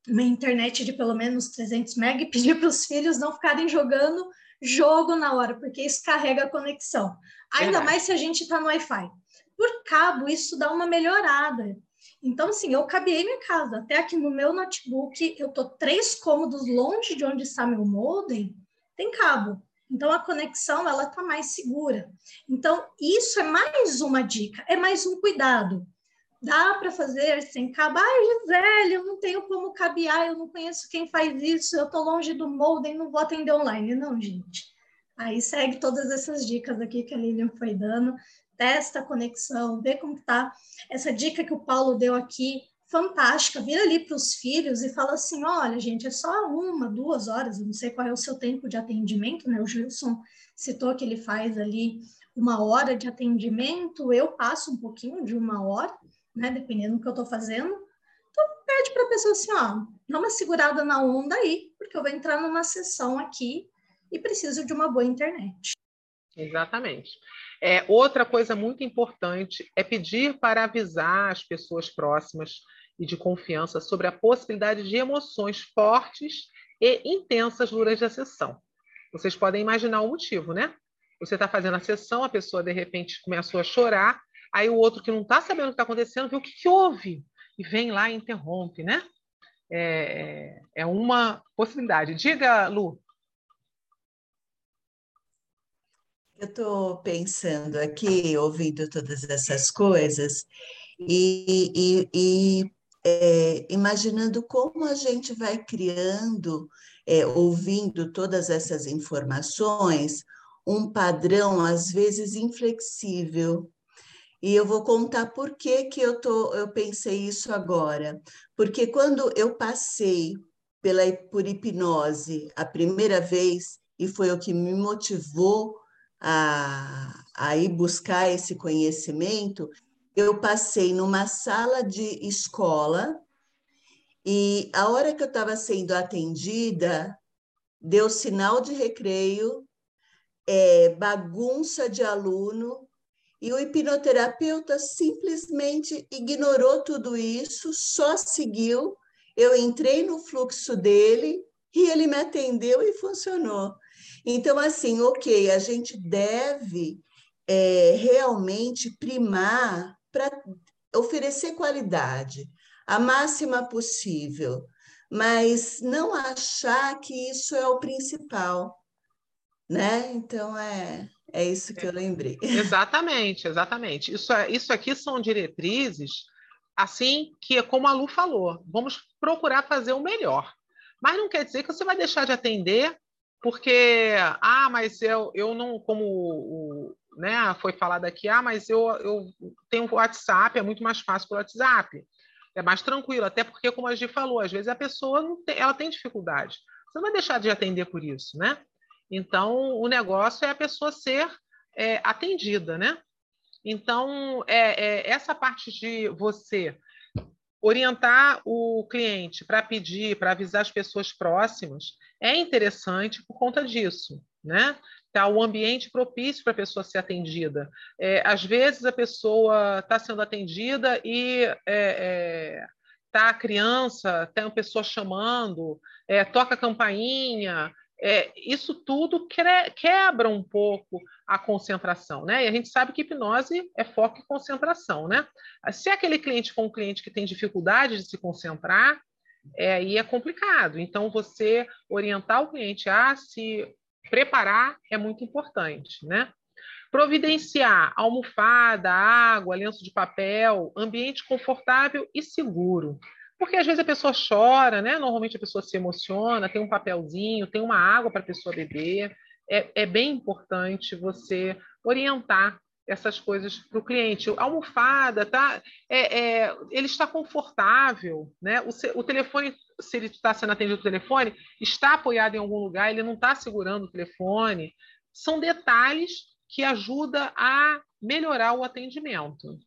uma internet de pelo menos 300 MB e pedir para os filhos não ficarem jogando jogo na hora, porque isso carrega a conexão. Ainda Verdade. mais se a gente está no Wi-Fi. Por cabo, isso dá uma melhorada. Então, assim, eu cabiei minha casa. Até aqui no meu notebook, eu tô três cômodos longe de onde está meu modem, tem cabo. Então, a conexão, ela tá mais segura. Então, isso é mais uma dica, é mais um cuidado. Dá para fazer sem cabo? Ai, Gisele, eu não tenho como cabear, eu não conheço quem faz isso, eu tô longe do modem, não vou atender online. Não, gente. Aí segue todas essas dicas aqui que a Lilian foi dando, testa a conexão, vê como está. Essa dica que o Paulo deu aqui, fantástica, vira ali para os filhos e fala assim: olha, gente, é só uma, duas horas, eu não sei qual é o seu tempo de atendimento, né? O Gilson citou que ele faz ali uma hora de atendimento, eu passo um pouquinho de uma hora, né? Dependendo do que eu estou fazendo. Então, pede para a pessoa assim: ó, dá uma segurada na onda aí, porque eu vou entrar numa sessão aqui e preciso de uma boa internet. Exatamente. É, outra coisa muito importante é pedir para avisar as pessoas próximas e de confiança sobre a possibilidade de emoções fortes e intensas durante a sessão. Vocês podem imaginar o motivo, né? Você está fazendo a sessão, a pessoa de repente começou a chorar, aí o outro que não está sabendo o que está acontecendo vê o que, que, houve e vem lá e interrompe, né? É, é uma possibilidade. Diga, Lu. Eu estou pensando aqui, ouvindo todas essas coisas, e, e, e é, imaginando como a gente vai criando, é, ouvindo todas essas informações, um padrão, às vezes, inflexível. E eu vou contar por que, que eu, tô, eu pensei isso agora. Porque quando eu passei pela, por hipnose a primeira vez, e foi o que me motivou a, a ir buscar esse conhecimento, eu passei numa sala de escola e a hora que eu estava sendo atendida, deu sinal de recreio, é, bagunça de aluno, e o hipnoterapeuta simplesmente ignorou tudo isso, só seguiu. Eu entrei no fluxo dele e ele me atendeu e funcionou. Então, assim, ok, a gente deve é, realmente primar para oferecer qualidade, a máxima possível, mas não achar que isso é o principal, né? Então, é, é isso que eu lembrei. Exatamente, exatamente. Isso, é, isso aqui são diretrizes, assim, que é como a Lu falou, vamos procurar fazer o melhor. Mas não quer dizer que você vai deixar de atender porque, ah, mas eu, eu não, como né, foi falado aqui, ah, mas eu, eu tenho WhatsApp, é muito mais fácil pelo WhatsApp. É mais tranquilo, até porque, como a gente falou, às vezes a pessoa tem, ela tem dificuldade. Você não vai deixar de atender por isso, né? Então, o negócio é a pessoa ser é, atendida, né? Então, é, é, essa parte de você orientar o cliente para pedir, para avisar as pessoas próximas, é interessante por conta disso, né? Tá o ambiente propício para a pessoa ser atendida. É, às vezes a pessoa está sendo atendida e é, é, tá a criança, tem uma pessoa chamando, é, toca a campainha, é, isso tudo quebra um pouco a concentração, né? E a gente sabe que hipnose é foco e concentração, né? Se aquele cliente for um cliente que tem dificuldade de se concentrar, é, aí é complicado. Então, você orientar o cliente a se preparar é muito importante, né? Providenciar almofada, água, lenço de papel, ambiente confortável e seguro. Porque às vezes a pessoa chora, né? Normalmente a pessoa se emociona, tem um papelzinho, tem uma água para a pessoa beber. É, é, bem importante você orientar essas coisas para o cliente. A almofada, tá? É, é, ele está confortável, né? O, o telefone, se ele está sendo atendido pelo telefone, está apoiado em algum lugar, ele não está segurando o telefone. São detalhes que ajudam a melhorar o atendimento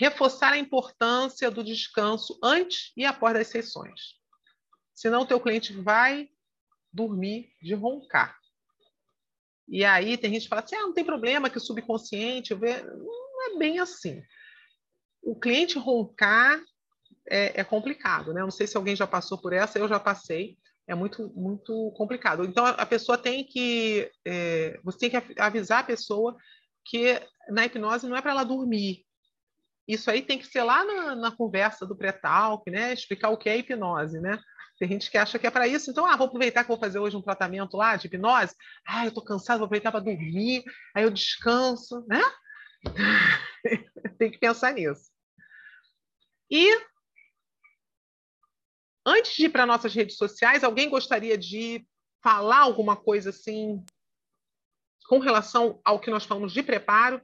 reforçar a importância do descanso antes e após das sessões. Senão o teu cliente vai dormir de roncar. E aí tem gente que fala assim, ah, não tem problema que o subconsciente... Não é bem assim. O cliente roncar é, é complicado, né? Não sei se alguém já passou por essa, eu já passei é muito muito complicado. Então a pessoa tem que é, você tem que avisar a pessoa que na hipnose não é para ela dormir, isso aí tem que ser lá na, na conversa do pré-talk, né? Explicar o que é hipnose, né? Tem gente que acha que é para isso, então, ah, vou aproveitar que vou fazer hoje um tratamento lá de hipnose. Ah, eu estou cansado, vou aproveitar para dormir, aí eu descanso, né? tem que pensar nisso. E antes de ir para nossas redes sociais, alguém gostaria de falar alguma coisa assim com relação ao que nós falamos de preparo?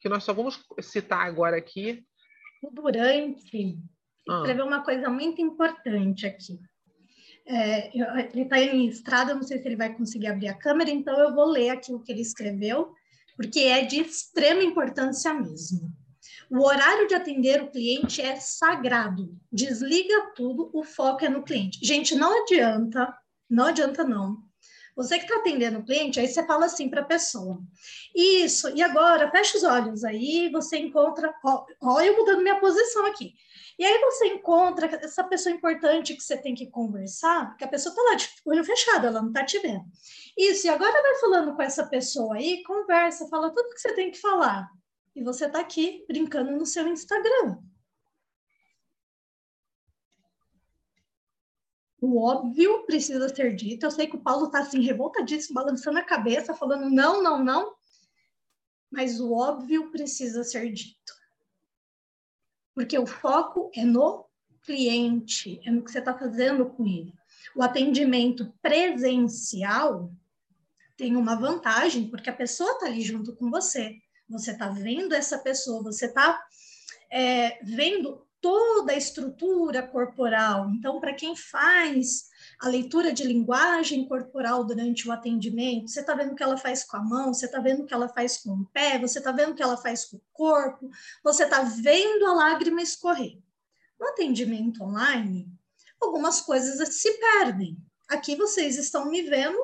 Que nós só vamos citar agora aqui. O Durante ah. escreveu uma coisa muito importante aqui. É, ele está em estrada, não sei se ele vai conseguir abrir a câmera, então eu vou ler aqui o que ele escreveu, porque é de extrema importância mesmo. O horário de atender o cliente é sagrado. Desliga tudo, o foco é no cliente. Gente, não adianta, não adianta não você que está atendendo o cliente, aí você fala assim para a pessoa: Isso, e agora fecha os olhos aí, você encontra. Olha, eu mudando minha posição aqui. E aí você encontra essa pessoa importante que você tem que conversar, que a pessoa está lá de olho fechado, ela não está te vendo. Isso, e agora vai falando com essa pessoa aí, conversa, fala tudo que você tem que falar. E você está aqui brincando no seu Instagram. O óbvio precisa ser dito. Eu sei que o Paulo está assim, revoltadíssimo, balançando a cabeça, falando não, não, não. Mas o óbvio precisa ser dito. Porque o foco é no cliente, é no que você está fazendo com ele. O atendimento presencial tem uma vantagem, porque a pessoa está ali junto com você. Você está vendo essa pessoa, você está é, vendo toda a estrutura corporal. Então, para quem faz a leitura de linguagem corporal durante o atendimento, você está vendo o que ela faz com a mão, você está vendo o que ela faz com o pé, você está vendo o que ela faz com o corpo, você está vendo a lágrima escorrer. No atendimento online, algumas coisas se perdem. Aqui vocês estão me vendo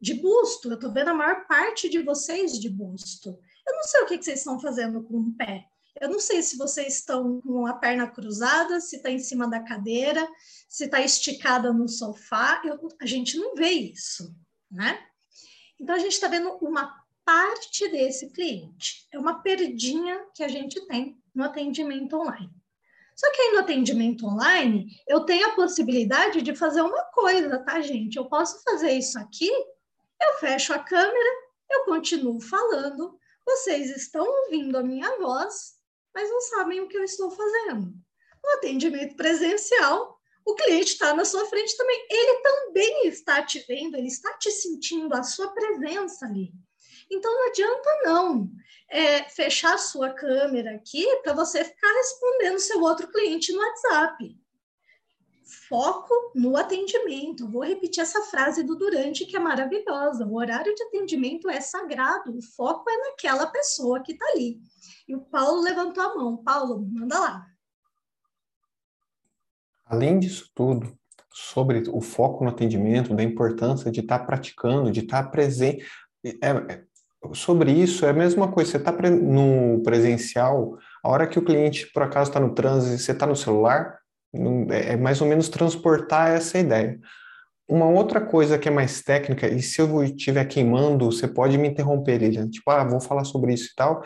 de busto, eu estou vendo a maior parte de vocês de busto. Eu não sei o que, que vocês estão fazendo com o pé. Eu não sei se vocês estão com a perna cruzada, se está em cima da cadeira, se está esticada no sofá. Eu, a gente não vê isso, né? Então, a gente está vendo uma parte desse cliente. É uma perdinha que a gente tem no atendimento online. Só que aí no atendimento online, eu tenho a possibilidade de fazer uma coisa, tá, gente? Eu posso fazer isso aqui, eu fecho a câmera, eu continuo falando, vocês estão ouvindo a minha voz mas não sabem o que eu estou fazendo. No atendimento presencial, o cliente está na sua frente também. Ele também está te vendo, ele está te sentindo a sua presença ali. Então não adianta não é, fechar sua câmera aqui para você ficar respondendo seu outro cliente no WhatsApp. Foco no atendimento. Vou repetir essa frase do Durante que é maravilhosa. O horário de atendimento é sagrado. O foco é naquela pessoa que está ali. E o Paulo levantou a mão. Paulo, manda lá. Além disso tudo, sobre o foco no atendimento, da importância de estar tá praticando, de estar tá presente. É, é, sobre isso, é a mesma coisa. Você está no presencial, a hora que o cliente, por acaso, está no trânsito você está no celular, é, é mais ou menos transportar essa ideia. uma outra coisa que é mais técnica, e se eu estiver queimando, você pode me interromper, Lilian, tipo, ah, vou falar sobre isso e tal,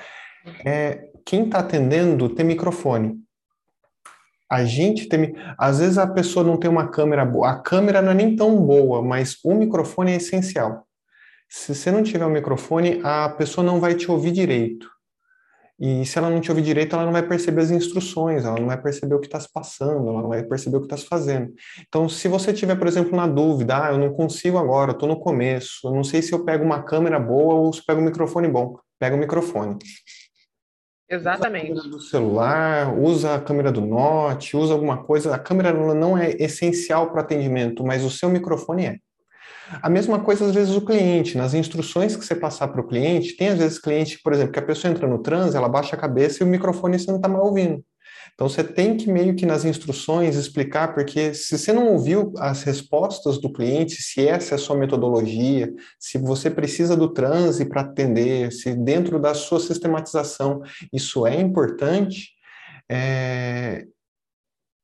é quem está atendendo tem microfone. A gente tem. Às vezes a pessoa não tem uma câmera boa. A câmera não é nem tão boa, mas o microfone é essencial. Se você não tiver o um microfone, a pessoa não vai te ouvir direito. E se ela não te ouvir direito, ela não vai perceber as instruções, ela não vai perceber o que está se passando, ela não vai perceber o que está se fazendo. Então, se você tiver, por exemplo, na dúvida, ah, eu não consigo agora, eu estou no começo, eu não sei se eu pego uma câmera boa ou se eu pego um microfone bom. Pega o microfone. Exatamente. Usa a câmera do celular, usa a câmera do Note, usa alguma coisa. A câmera não é essencial para atendimento, mas o seu microfone é. A mesma coisa, às vezes, o cliente. Nas instruções que você passar para o cliente, tem às vezes cliente, por exemplo, que a pessoa entra no trans, ela baixa a cabeça e o microfone você não está mais ouvindo. Então, você tem que meio que nas instruções explicar, porque se você não ouviu as respostas do cliente, se essa é a sua metodologia, se você precisa do transe para atender, se dentro da sua sistematização isso é importante, é,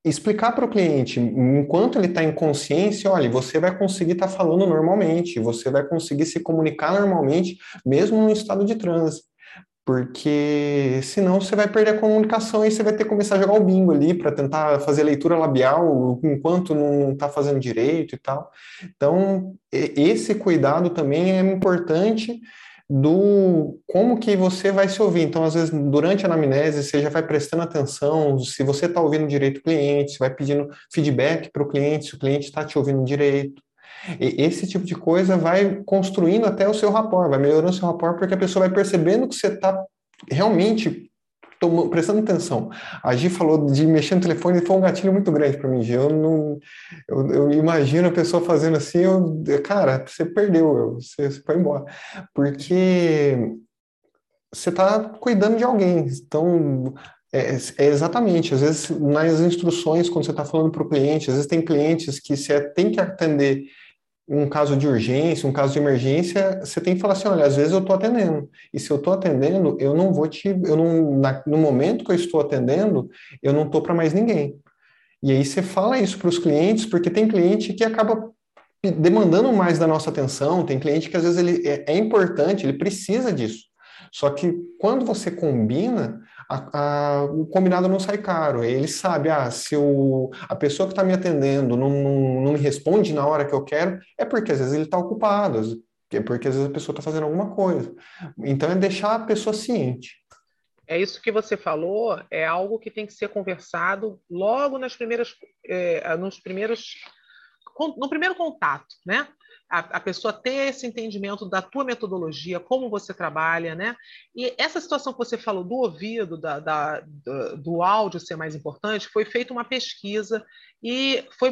explicar para o cliente, enquanto ele está em consciência, olha, você vai conseguir estar tá falando normalmente, você vai conseguir se comunicar normalmente, mesmo no estado de transe. Porque senão você vai perder a comunicação e você vai ter que começar a jogar o bingo ali para tentar fazer leitura labial enquanto não está fazendo direito e tal. Então, esse cuidado também é importante do como que você vai se ouvir. Então, às vezes, durante a anamnese, você já vai prestando atenção se você está ouvindo direito o cliente, você vai pedindo feedback para o cliente, se o cliente está te ouvindo direito. E esse tipo de coisa vai construindo até o seu rapport, vai melhorando o seu rapport, porque a pessoa vai percebendo que você está realmente tomando, prestando atenção. A Gi falou de mexer no telefone, foi um gatilho muito grande para mim, Gi. Eu não, eu, eu, imagino a pessoa fazendo assim, eu, cara, você perdeu, você, você foi embora, porque você está cuidando de alguém. Então, é, é, exatamente. Às vezes, nas instruções, quando você está falando para o cliente, às vezes tem clientes que você tem que atender um caso de urgência, um caso de emergência, você tem que falar assim, olha, às vezes eu estou atendendo, e se eu estou atendendo, eu não vou te, eu não, na, no momento que eu estou atendendo, eu não estou para mais ninguém. E aí você fala isso para os clientes, porque tem cliente que acaba demandando mais da nossa atenção, tem cliente que às vezes ele é, é importante, ele precisa disso. Só que quando você combina, a, a, o combinado não sai caro. Ele sabe, ah, se o, a pessoa que está me atendendo não, não, não, me responde na hora que eu quero, é porque às vezes ele está ocupado, é porque às vezes a pessoa está fazendo alguma coisa. Então é deixar a pessoa ciente. É isso que você falou, é algo que tem que ser conversado logo nas primeiras, é, nos primeiros, no primeiro contato, né? A, a, pessoa ter esse entendimento da tua metodologia, como você trabalha, né? E essa situação que você falou do ouvido, da, da, do, do áudio ser mais importante, foi feita uma pesquisa e foi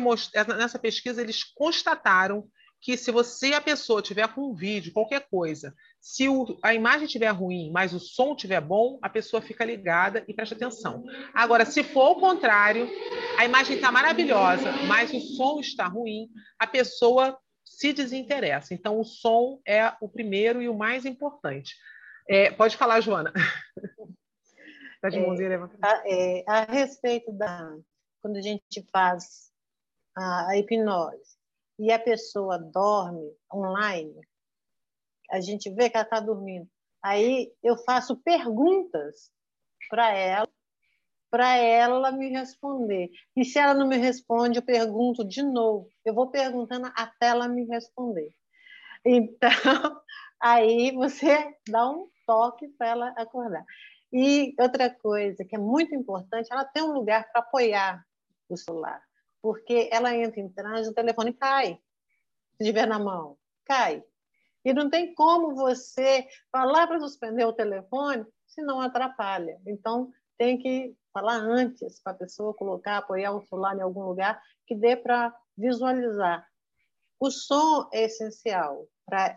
nessa pesquisa eles constataram que se você a pessoa tiver com um vídeo, qualquer coisa, se o, a imagem estiver ruim, mas o som estiver bom, a pessoa fica ligada e presta atenção. Agora, se for o contrário, a imagem está maravilhosa, mas o som está ruim, a pessoa se desinteressa. Então, o som é o primeiro e o mais importante. É, pode falar, Joana. Está de mãozinha levantada. A, é, a respeito da. Quando a gente faz a, a hipnose e a pessoa dorme online, a gente vê que ela está dormindo. Aí eu faço perguntas para ela para ela me responder. E se ela não me responde, eu pergunto de novo. Eu vou perguntando até ela me responder. Então, aí você dá um toque para ela acordar. E outra coisa que é muito importante, ela tem um lugar para apoiar o celular, porque ela entra em transe, o telefone cai. Se tiver na mão, cai. E não tem como você falar para suspender o telefone, se não atrapalha. Então, tem que falar antes para a pessoa colocar, apoiar o celular em algum lugar que dê para visualizar. O som é essencial para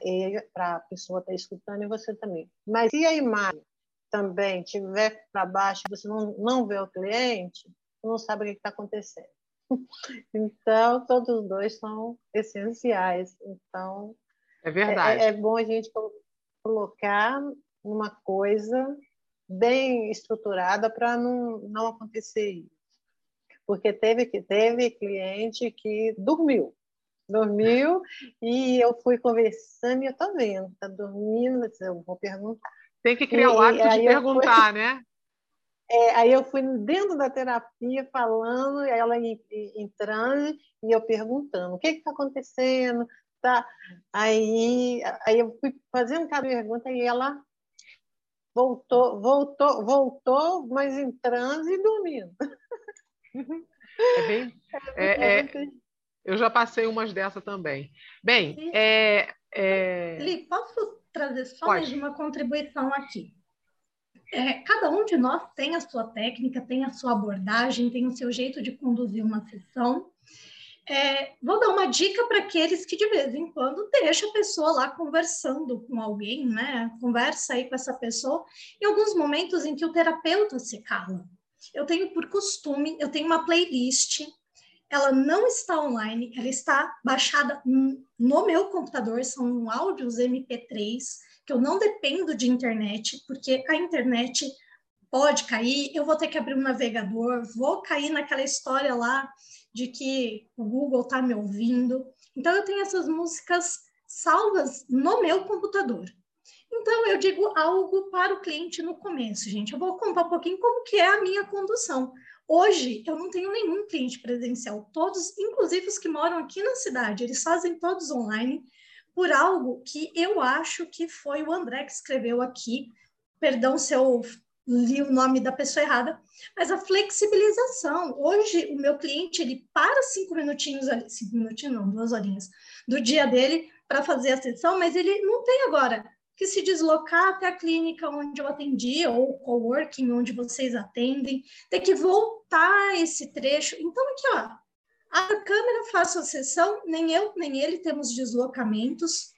a pessoa estar tá escutando e você também. Mas se a imagem também tiver para baixo, você não, não vê o cliente, você não sabe o que está acontecendo. Então, todos os dois são essenciais. Então, é verdade. É, é bom a gente colocar uma coisa bem estruturada para não, não acontecer isso. Porque teve, teve cliente que dormiu. dormiu e eu fui conversando e eu tô vendo, tá dormindo, eu vou perguntar. Tem que criar o hábito de perguntar, fui... né? É, aí eu fui dentro da terapia falando, ela transe, e eu perguntando, o que está acontecendo? Tá? Aí, aí eu fui fazendo cada pergunta e ela voltou, voltou, voltou, mas em transe e dormindo. É bem, é, é, eu já passei umas dessa também. Bem, é, é... Li, posso trazer só Pode. mais uma contribuição aqui? É, cada um de nós tem a sua técnica, tem a sua abordagem, tem o seu jeito de conduzir uma sessão. É, vou dar uma dica para aqueles que de vez em quando deixa a pessoa lá conversando com alguém, né? Conversa aí com essa pessoa, em alguns momentos em que o terapeuta se cala. Eu tenho por costume, eu tenho uma playlist ela não está online, ela está baixada no meu computador, são áudios MP3, que eu não dependo de internet, porque a internet pode cair, eu vou ter que abrir um navegador, vou cair naquela história lá de que o Google está me ouvindo. Então, eu tenho essas músicas salvas no meu computador. Então, eu digo algo para o cliente no começo, gente. Eu vou contar um pouquinho como que é a minha condução. Hoje, eu não tenho nenhum cliente presencial. Todos, inclusive os que moram aqui na cidade, eles fazem todos online por algo que eu acho que foi o André que escreveu aqui. Perdão se eu li o nome da pessoa errada, mas a flexibilização. Hoje, o meu cliente, ele para cinco minutinhos ali, cinco minutinhos não, duas horinhas, do dia dele para fazer a sessão, mas ele não tem agora que se deslocar até a clínica onde eu atendi, ou o coworking onde vocês atendem, ter que voltar esse trecho. Então, aqui, ó, a câmera faz a sessão, nem eu, nem ele temos deslocamentos,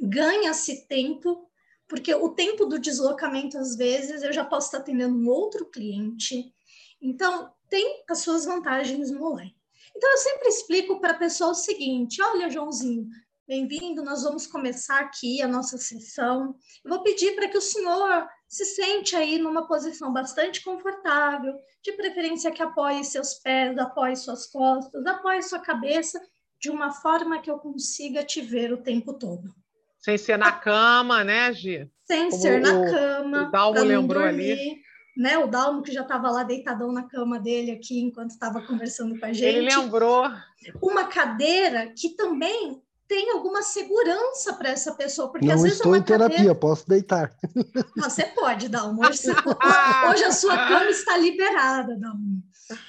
ganha-se tempo, porque o tempo do deslocamento, às vezes, eu já posso estar atendendo um outro cliente. Então, tem as suas vantagens no online. Então, eu sempre explico para a pessoa o seguinte: olha, Joãozinho, Bem-vindo, nós vamos começar aqui a nossa sessão. Eu vou pedir para que o senhor se sente aí numa posição bastante confortável, de preferência que apoie seus pés, apoie suas costas, apoie sua cabeça, de uma forma que eu consiga te ver o tempo todo. Sem ser na cama, né, Gi? Sem Como ser na cama. O Dalmo lembrou dormir, ali. Né, o Dalmo que já estava lá deitadão na cama dele aqui enquanto estava conversando com a gente. Ele lembrou. Uma cadeira que também tem alguma segurança para essa pessoa. Porque não às vezes estou em terapia, cadeira... posso deitar. você pode, Dalmo. Hoje, hoje a sua cama está liberada, Dalmo.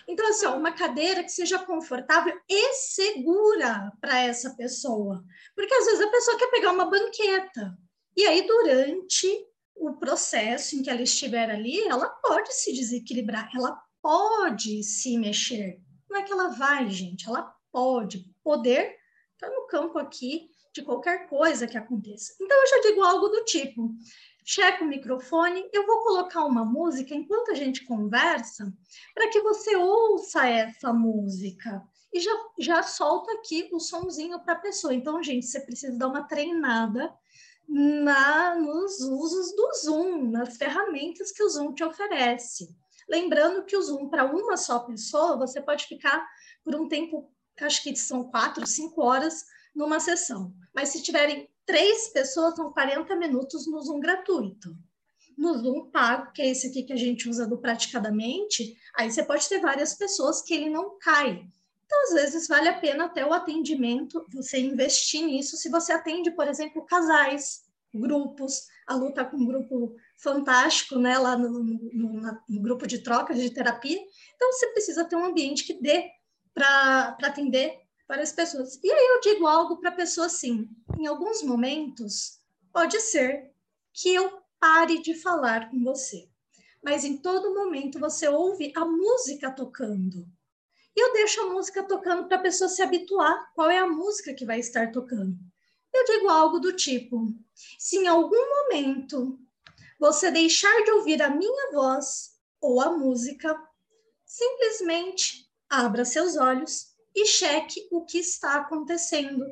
Então, assim, ó, uma cadeira que seja confortável e segura para essa pessoa. Porque às vezes a pessoa quer pegar uma banqueta. E aí, durante o processo em que ela estiver ali, ela pode se desequilibrar, ela pode se mexer. Não é que ela vai, gente, ela pode. Poder está no campo aqui de qualquer coisa que aconteça. Então, eu já digo algo do tipo: checa o microfone, eu vou colocar uma música enquanto a gente conversa, para que você ouça essa música. E já, já solta aqui o somzinho para a pessoa. Então, gente, você precisa dar uma treinada na, nos usos do Zoom, nas ferramentas que o Zoom te oferece. Lembrando que o Zoom, para uma só pessoa, você pode ficar por um tempo acho que são quatro, cinco horas numa sessão. Mas se tiverem três pessoas, são 40 minutos no Zoom gratuito. No Zoom pago, que é esse aqui que a gente usa do praticadamente, aí você pode ter várias pessoas que ele não cai. Então, às vezes, vale a pena até o atendimento, você investir nisso, se você atende, por exemplo, casais, grupos, a Lu está com um grupo fantástico, né, lá no, no, no, grupo de trocas de terapia, então você precisa ter um ambiente que dê para atender várias pessoas. E aí eu digo algo para a pessoa assim: em alguns momentos, pode ser que eu pare de falar com você, mas em todo momento você ouve a música tocando. E eu deixo a música tocando para a pessoa se habituar qual é a música que vai estar tocando. Eu digo algo do tipo: se em algum momento você deixar de ouvir a minha voz ou a música, simplesmente abra seus olhos e cheque o que está acontecendo.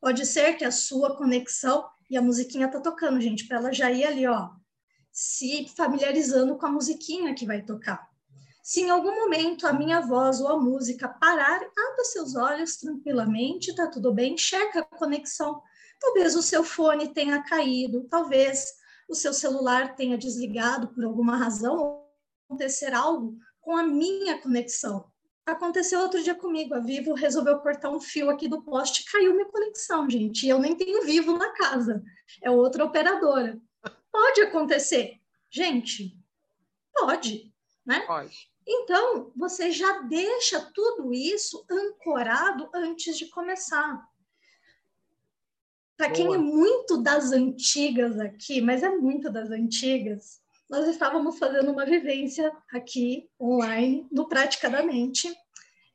Pode ser que a sua conexão e a musiquinha está tocando, gente, para ela já ir ali, ó, se familiarizando com a musiquinha que vai tocar. Se em algum momento a minha voz ou a música parar, abra seus olhos tranquilamente, tá tudo bem, checa a conexão. Talvez o seu fone tenha caído, talvez o seu celular tenha desligado por alguma razão, ou acontecer algo com a minha conexão. Aconteceu outro dia comigo, a Vivo resolveu cortar um fio aqui do poste, caiu minha conexão, gente. E eu nem tenho Vivo na casa, é outra operadora. Pode acontecer. Gente, pode, né? Pode. Então, você já deixa tudo isso ancorado antes de começar. Para quem é muito das antigas aqui, mas é muito das antigas, nós estávamos fazendo uma vivência aqui online, no Praticadamente,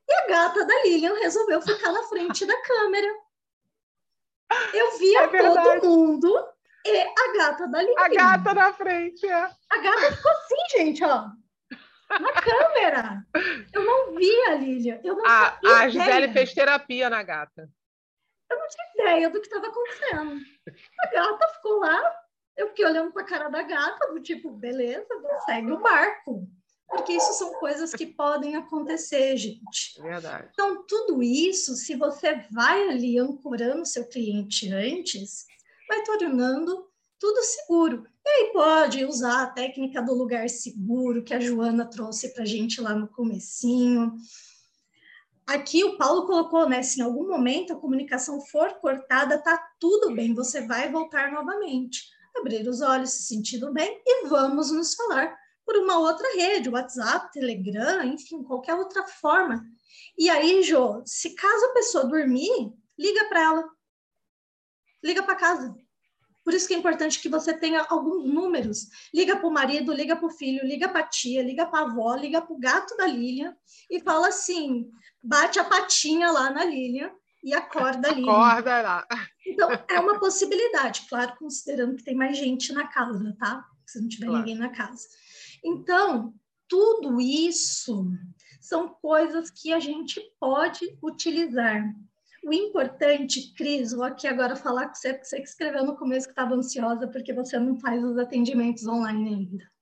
e a gata da Lilian resolveu ficar na frente da câmera. Eu via É todo mundo e a gata da Lilian. A gata na frente, é. A gata ficou assim, gente, ó. Na câmera. Eu não vi a Lilian. Eu não A, a Gisele ideia. fez terapia na gata. Eu não tinha ideia do que estava acontecendo. A gata ficou lá. Eu fiquei olhando para a cara da gata, do tipo, beleza, segue o barco. Porque isso são coisas que podem acontecer, gente. Verdade. Então, tudo isso, se você vai ali ancorando seu cliente antes, vai tornando tudo seguro. E aí pode usar a técnica do lugar seguro que a Joana trouxe para a gente lá no comecinho. Aqui o Paulo colocou, né? Se em algum momento a comunicação for cortada, tá tudo bem, você vai voltar novamente. Abrir os olhos, se sentindo bem e vamos nos falar por uma outra rede, WhatsApp, Telegram, enfim, qualquer outra forma. E aí, Jô, se caso a pessoa dormir, liga para ela. Liga para casa. Por isso que é importante que você tenha alguns números. Liga para o marido, liga para o filho, liga para a tia, liga para a avó, liga para o gato da Lilian e fala assim: bate a patinha lá na Lilian e acorda a Lilian. Acorda lá. Então, é uma possibilidade, claro, considerando que tem mais gente na casa, tá? Se não tiver Claro. ninguém na casa. Então, tudo isso são coisas que a gente pode utilizar. O importante, Cris, vou aqui agora falar com você, porque você que escreveu no começo que estava ansiosa porque você não faz os atendimentos online ainda.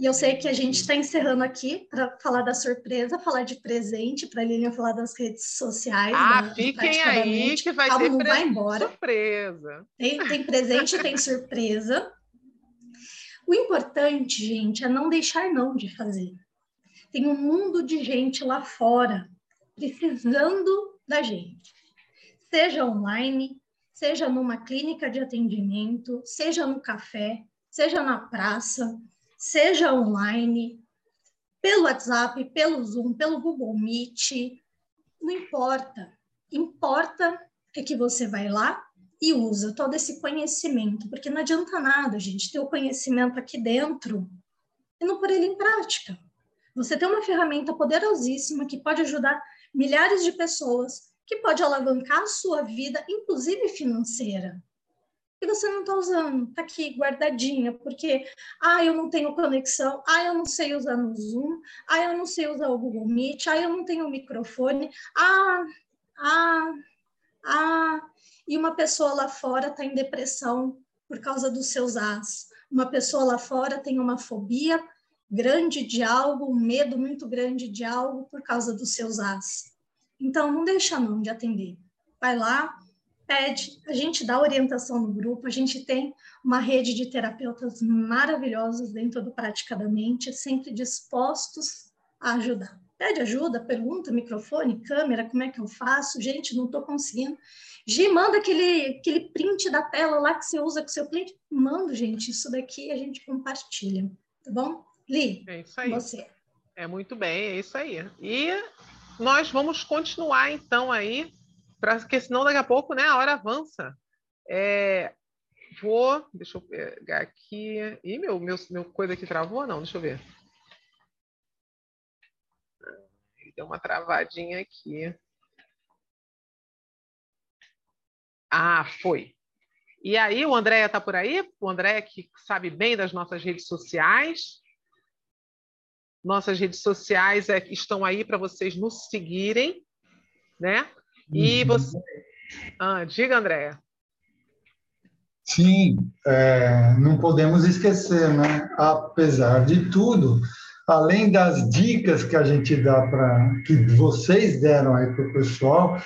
E eu sei que a gente está encerrando aqui para falar da surpresa, falar de presente, para a Lilian falar das redes sociais. Ah, do fiquem aí que vai Calma, ter pre- vai embora. surpresa. Tem, tem presente, tem surpresa. O importante, gente, é não deixar não de fazer. Tem um mundo de gente lá fora precisando da gente. Seja online, seja numa clínica de atendimento, seja no café, seja na praça, seja online, pelo WhatsApp, pelo Zoom, pelo Google Meet, não importa. Importa é que você vai lá e usa todo esse conhecimento, porque não adianta nada, gente, ter o conhecimento aqui dentro e não pôr ele em prática. Você tem uma ferramenta poderosíssima que pode ajudar milhares de pessoas, que pode alavancar a sua vida, inclusive financeira. E você não está usando, está aqui guardadinha, porque, ah, eu não tenho conexão, ah, eu não sei usar no Zoom, ah, eu não sei usar o Google Meet, ah, eu não tenho microfone, ah, ah, ah, e uma pessoa lá fora está em depressão por causa dos seus as. Uma pessoa lá fora tem uma fobia grande de algo, um medo muito grande de algo por causa dos seus as. Então, não deixa não de atender. Vai lá, pede, a gente dá orientação no grupo, a gente tem uma rede de terapeutas maravilhosos dentro do Praticadamente, sempre dispostos a ajudar. Pede ajuda, pergunta, microfone, câmera, como é que eu faço? Gente, não estou conseguindo. Gi, manda aquele, aquele print da tela lá que você usa com seu cliente. Manda, gente, isso daqui a gente compartilha, tá bom? Li, É isso aí. você. É muito bem, é isso aí. E nós vamos continuar então aí, pra, porque senão daqui a pouco né, a hora avança. É, vou, deixa eu pegar aqui. Ih, meu, meu, meu coisa aqui travou? Não, deixa eu ver. Deu uma travadinha aqui. Ah, foi. E aí, o André está por aí? O André que sabe bem das nossas redes sociais. Nossas redes sociais é, estão aí para vocês nos seguirem, né? E você. Ah, diga, André. Sim, é, não podemos esquecer, né? Apesar de tudo, além das dicas que a gente dá para que vocês deram aí para o pessoal,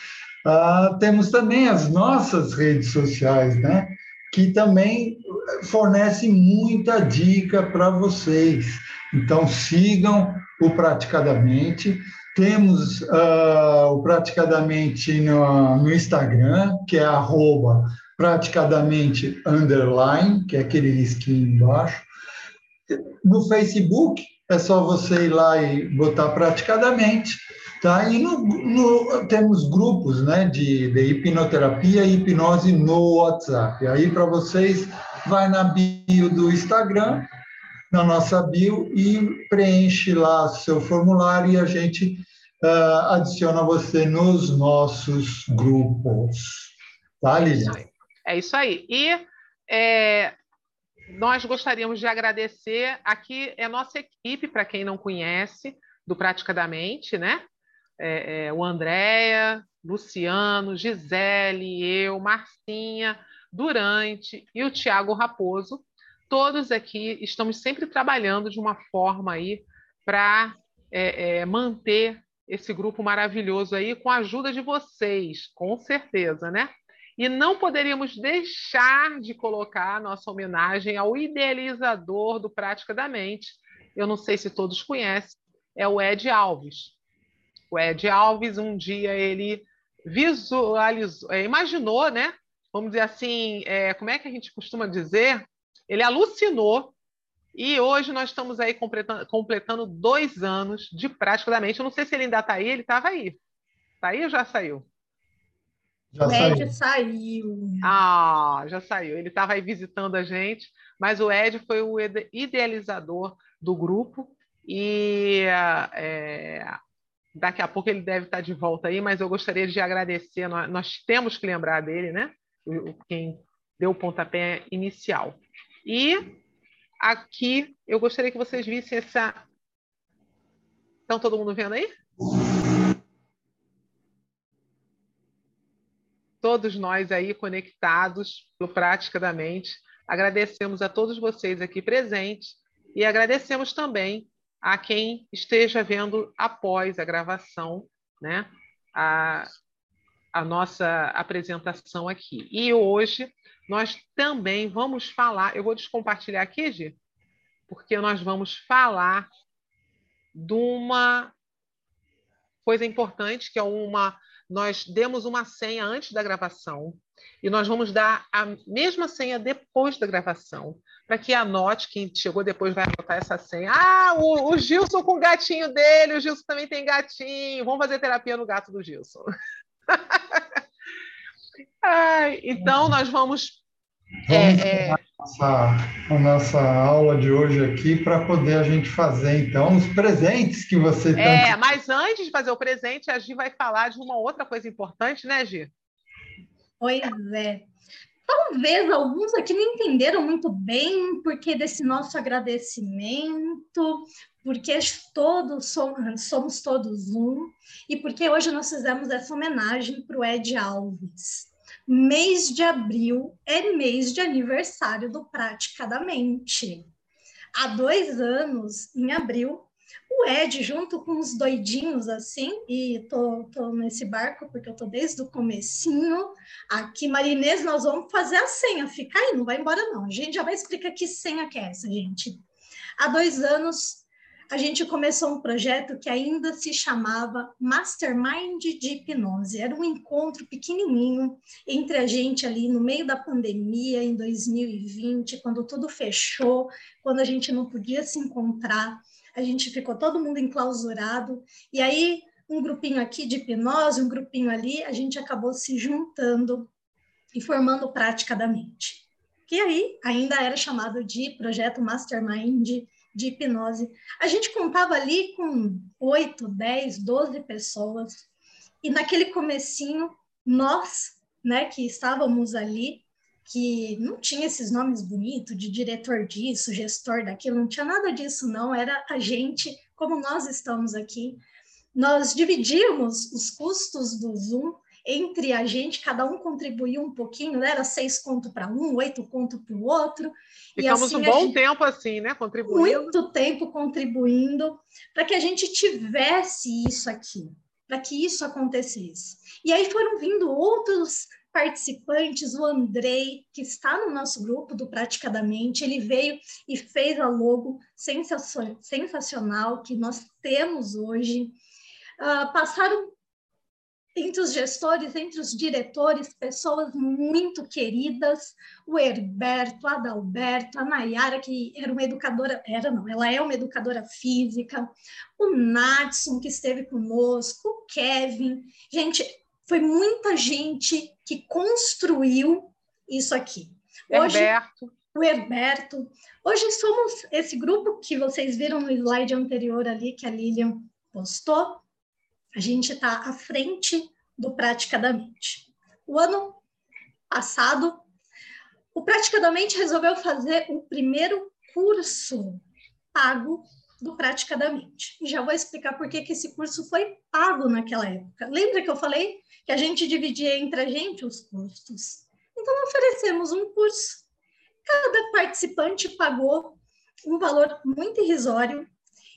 uh, temos também as nossas redes sociais, né? Que também fornecem muita dica para vocês. Então sigam o Praticadamente. Temos uh, o Praticadamente no, no, Instagram, que é arroba praticadamente underline, que é aquele risquinho embaixo. No Facebook, é só você ir lá e botar praticadamente. Tá? E no, no, temos grupos né, de, de hipnoterapia e hipnose no WhatsApp. Aí, para vocês, vai na bio do Instagram, na nossa bio, e preenche lá seu formulário e a gente uh, adiciona você nos nossos grupos. Tá, Lilian? É isso aí. E é, nós gostaríamos de agradecer aqui é a nossa equipe, para quem não conhece, do Praticadamente, né? É, é, o Andréia, Luciano, Gisele, eu, Marcinha, Durante e o Tiago Raposo. Todos aqui estamos sempre trabalhando de uma forma aí para é, é, manter esse grupo maravilhoso aí com a ajuda de vocês, com certeza, né? E não poderíamos deixar de colocar nossa homenagem ao idealizador do Prática da Mente. Eu não sei se todos conhecem, é o Ed Alves. O Ed Alves, um dia, ele visualizou, é, imaginou, né? Vamos dizer assim, é, como é que a gente costuma dizer? Ele alucinou e hoje nós estamos aí completando, completando dois anos de prática da mente. Eu não sei se ele ainda está aí, ele estava aí. Está aí ou já saiu? Já o Ed saiu. saiu. Ah, já saiu. Ele estava aí visitando a gente, mas o Ed foi o idealizador do grupo e é, daqui a pouco ele deve estar de volta aí, mas eu gostaria de agradecer. Nós, nós temos que lembrar dele, né? O, quem deu o pontapé inicial. E aqui eu gostaria que vocês vissem essa. Estão todo mundo vendo aí? todos nós aí conectados pelo Prática da Mente. Agradecemos a todos vocês aqui presentes e agradecemos também a quem esteja vendo após a gravação, né, a, a nossa apresentação aqui. E hoje nós também vamos falar, eu vou descompartilhar aqui, Gi, porque nós vamos falar de uma coisa importante, que é uma nós demos uma senha antes da gravação e nós vamos dar a mesma senha depois da gravação, para que anote, quem chegou depois vai anotar essa senha. Ah, o, o, Gilson com o gatinho dele, o Gilson também tem gatinho, vamos fazer terapia no gato do Gilson. Ai, então, nós vamos Vamos é, é... A, nossa, a nossa aula de hoje aqui para poder a gente fazer, então, os presentes que você tem. É, mas antes de fazer o presente, a Gi vai falar de uma outra coisa importante, né, Gi? Pois é. Talvez alguns aqui não entenderam muito bem porque desse nosso agradecimento, porque todos somos, somos todos um, e porque hoje nós fizemos essa homenagem para o Ed Alves mês de abril é mês de aniversário do Praticadamente. Há dois anos, em abril, o Ed, junto com os doidinhos assim, e tô, tô nesse barco porque eu tô desde o comecinho, aqui, Marinês, nós vamos fazer a senha, fica aí, não vai embora não, a gente já vai explicar que senha que é essa, gente. Há dois anos, a gente começou um projeto que ainda se chamava Mastermind de Hipnose. Era um encontro pequenininho entre a gente ali no meio da pandemia, em 2020, quando tudo fechou, quando a gente não podia se encontrar, a gente ficou todo mundo enclausurado. E aí, um grupinho aqui de hipnose, um grupinho ali, a gente acabou se juntando e formando Prática da Mente. Que aí ainda era chamado de Projeto Mastermind de hipnose. A gente contava ali com 8, 10, 12 pessoas, e naquele comecinho, nós, né, que estávamos ali, que não tinha esses nomes bonitos de diretor disso, gestor daquilo, não tinha nada disso, não, era a gente, como nós estamos aqui, nós dividíamos os custos do Zoom entre a gente, cada um contribuiu um pouquinho, né? era seis conto para um, oito conto para o outro. Ficamos e assim, um bom gente, tempo assim, né? Contribuindo. Muito tempo contribuindo para que a gente tivesse isso aqui, para que isso acontecesse. E aí foram vindo outros participantes, o Andrei, que está no nosso grupo do Praticadamente, ele veio e fez a logo sensacional que nós temos hoje. Uh, passaram entre os gestores, entre os diretores, pessoas muito queridas, o Herberto, a Adalberto, a Nayara, que era uma educadora, era não, ela é uma educadora física, o Natson, que esteve conosco, o Kevin. Gente, foi muita gente que construiu isso aqui. Hoje, Herberto. O Herberto. Hoje somos esse grupo que vocês viram no slide anterior ali, que a Lilian postou, a gente está à frente do Praticadamente. O ano passado, o Praticadamente resolveu fazer o primeiro curso pago do Praticadamente. E já vou explicar por que, que esse curso foi pago naquela época. Lembra que eu falei que a gente dividia entre a gente os custos? Então, oferecemos um curso. Cada participante pagou um valor muito irrisório.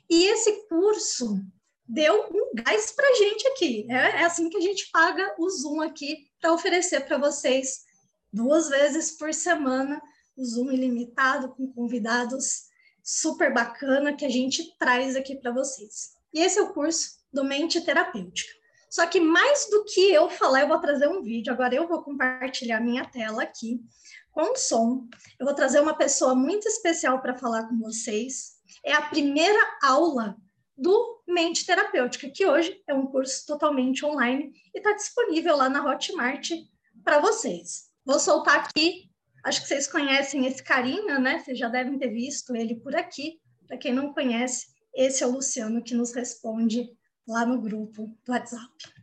E esse curso deu um gás para a gente aqui. É, é, assim que a gente paga o Zoom aqui para oferecer para vocês duas vezes por semana o Zoom ilimitado com convidados super bacana que a gente traz aqui para vocês. E esse é o curso do Mente Terapêutica. Só que mais do que eu falar, eu vou trazer um vídeo. Agora eu vou compartilhar minha tela aqui com som. Eu vou trazer uma pessoa muito especial para falar com vocês. É a primeira aula do Mente Terapêutica, que hoje é um curso totalmente online e está disponível lá na Hotmart para vocês. Vou soltar aqui, acho que vocês conhecem esse carinha, né? Vocês já devem ter visto ele por aqui. Para quem não conhece, esse é o Luciano que nos responde lá no grupo do WhatsApp.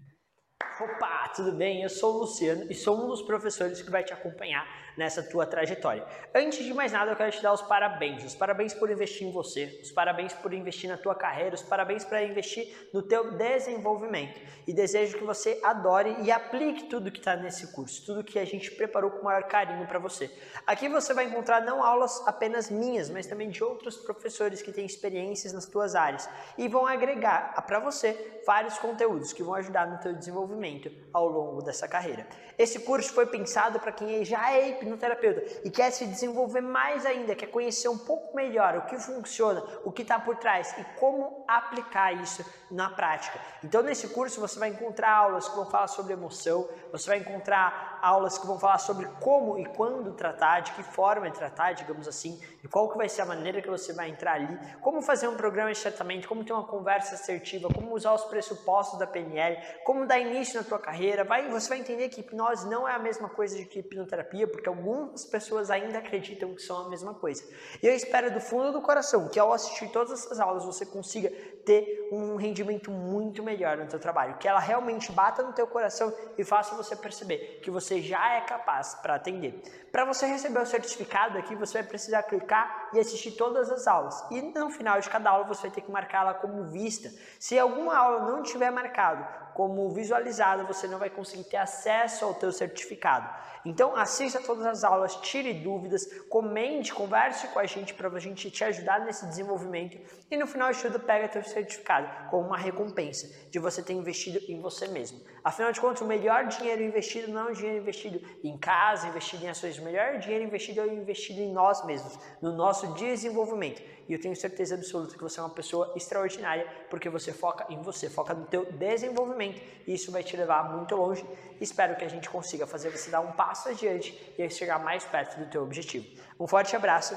Opa, tudo bem? Eu sou o Luciano e sou um dos professores que vai te acompanhar nessa tua trajetória. Antes de mais nada, eu quero te dar os parabéns. Os parabéns por investir em você, os parabéns por investir na tua carreira, os parabéns para investir no teu desenvolvimento. E desejo que você adore e aplique tudo que está nesse curso, tudo que a gente preparou com o maior carinho para você. Aqui você vai encontrar não aulas apenas minhas, mas também de outros professores que têm experiências nas tuas áreas e vão agregar para você vários conteúdos que vão ajudar no teu desenvolvimento ao longo dessa carreira. Esse curso foi pensado para quem já é hipnoterapeuta e quer se desenvolver mais ainda, quer conhecer um pouco melhor o que funciona, o que está por trás e como aplicar isso na prática. Então, nesse curso, você vai encontrar aulas que vão falar sobre emoção, você vai encontrar aulas que vão falar sobre como e quando tratar, de que forma tratar, digamos assim, e qual que vai ser a maneira que você vai entrar ali, como fazer um programa de tratamento, como ter uma conversa assertiva, como usar os pressupostos da PNL, como dar início na tua carreira. Vai, você vai entender que hipnose não é a mesma coisa de que hipnoterapia, porque algumas pessoas ainda acreditam que são a mesma coisa. E eu espero do fundo do coração que ao assistir todas essas aulas você consiga ter um rendimento muito melhor no teu trabalho, que ela realmente bata no teu coração e faça você perceber que você já é capaz para atender. Para você receber o certificado aqui, você vai precisar clicar e assistir todas as aulas. E no final de cada aula você vai ter que marcá-la como vista. Se alguma aula não tiver marcado como visualizada, você não vai conseguir ter acesso ao teu certificado. Então assista todas as aulas, tire dúvidas, comente, converse com a gente para a gente te ajudar nesse desenvolvimento e no final de tudo pega teu certificado como uma recompensa de você ter investido em você mesmo. Afinal de contas, o melhor dinheiro investido não é um dinheiro investido em casa, investido em ações, o melhor dinheiro investido é investido em nós mesmos, no nosso desenvolvimento. E eu tenho certeza absoluta que você é uma pessoa extraordinária porque você foca em você, foca no teu desenvolvimento e isso vai te levar muito longe. Espero que a gente consiga fazer você dar um passo adiante e chegar mais perto do teu objetivo. Um forte abraço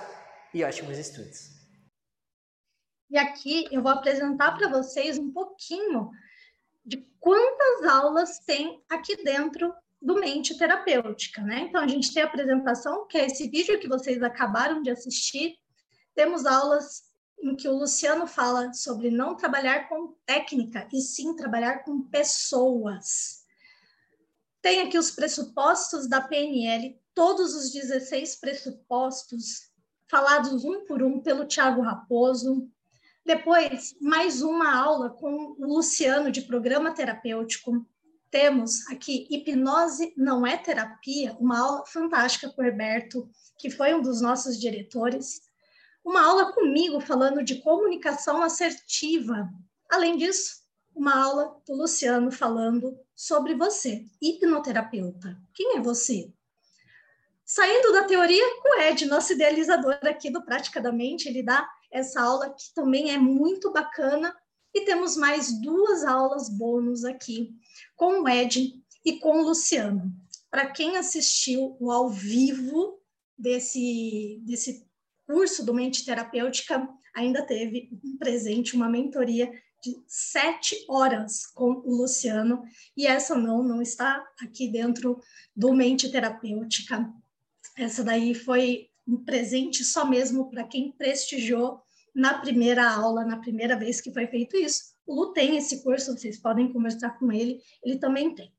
e ótimos estudos. E aqui eu vou apresentar para vocês um pouquinho de quantas aulas tem aqui dentro do Mente Terapêutica, né? Então a gente tem a apresentação, que é esse vídeo que vocês acabaram de assistir, temos aulas em que o Luciano fala sobre não trabalhar com técnica, e sim trabalhar com pessoas. Tem aqui os pressupostos da PNL, todos os 16 pressupostos, falados um por um pelo Tiago Raposo. Depois, mais uma aula com o Luciano de programa terapêutico. temos aqui Hipnose Não é Terapia, uma aula fantástica com o Herberto, que foi um dos nossos diretores. Uma aula comigo falando de comunicação assertiva. Além disso, uma aula do Luciano falando sobre você, hipnoterapeuta. Quem é você? Saindo da teoria, o Ed, nosso idealizador aqui do Praticadamente, ele dá essa aula que também é muito bacana. E temos mais duas aulas bônus aqui com o Ed e com o Luciano. Para quem assistiu o ao vivo desse, desse curso do Mente Terapêutica, ainda teve um presente, uma mentoria de sete horas com o Luciano, e essa não, não está aqui dentro do Mente Terapêutica, essa daí foi um presente só mesmo para quem prestigiou na primeira aula, na primeira vez que foi feito isso. O Lu tem esse curso, vocês podem conversar com ele, ele também tem.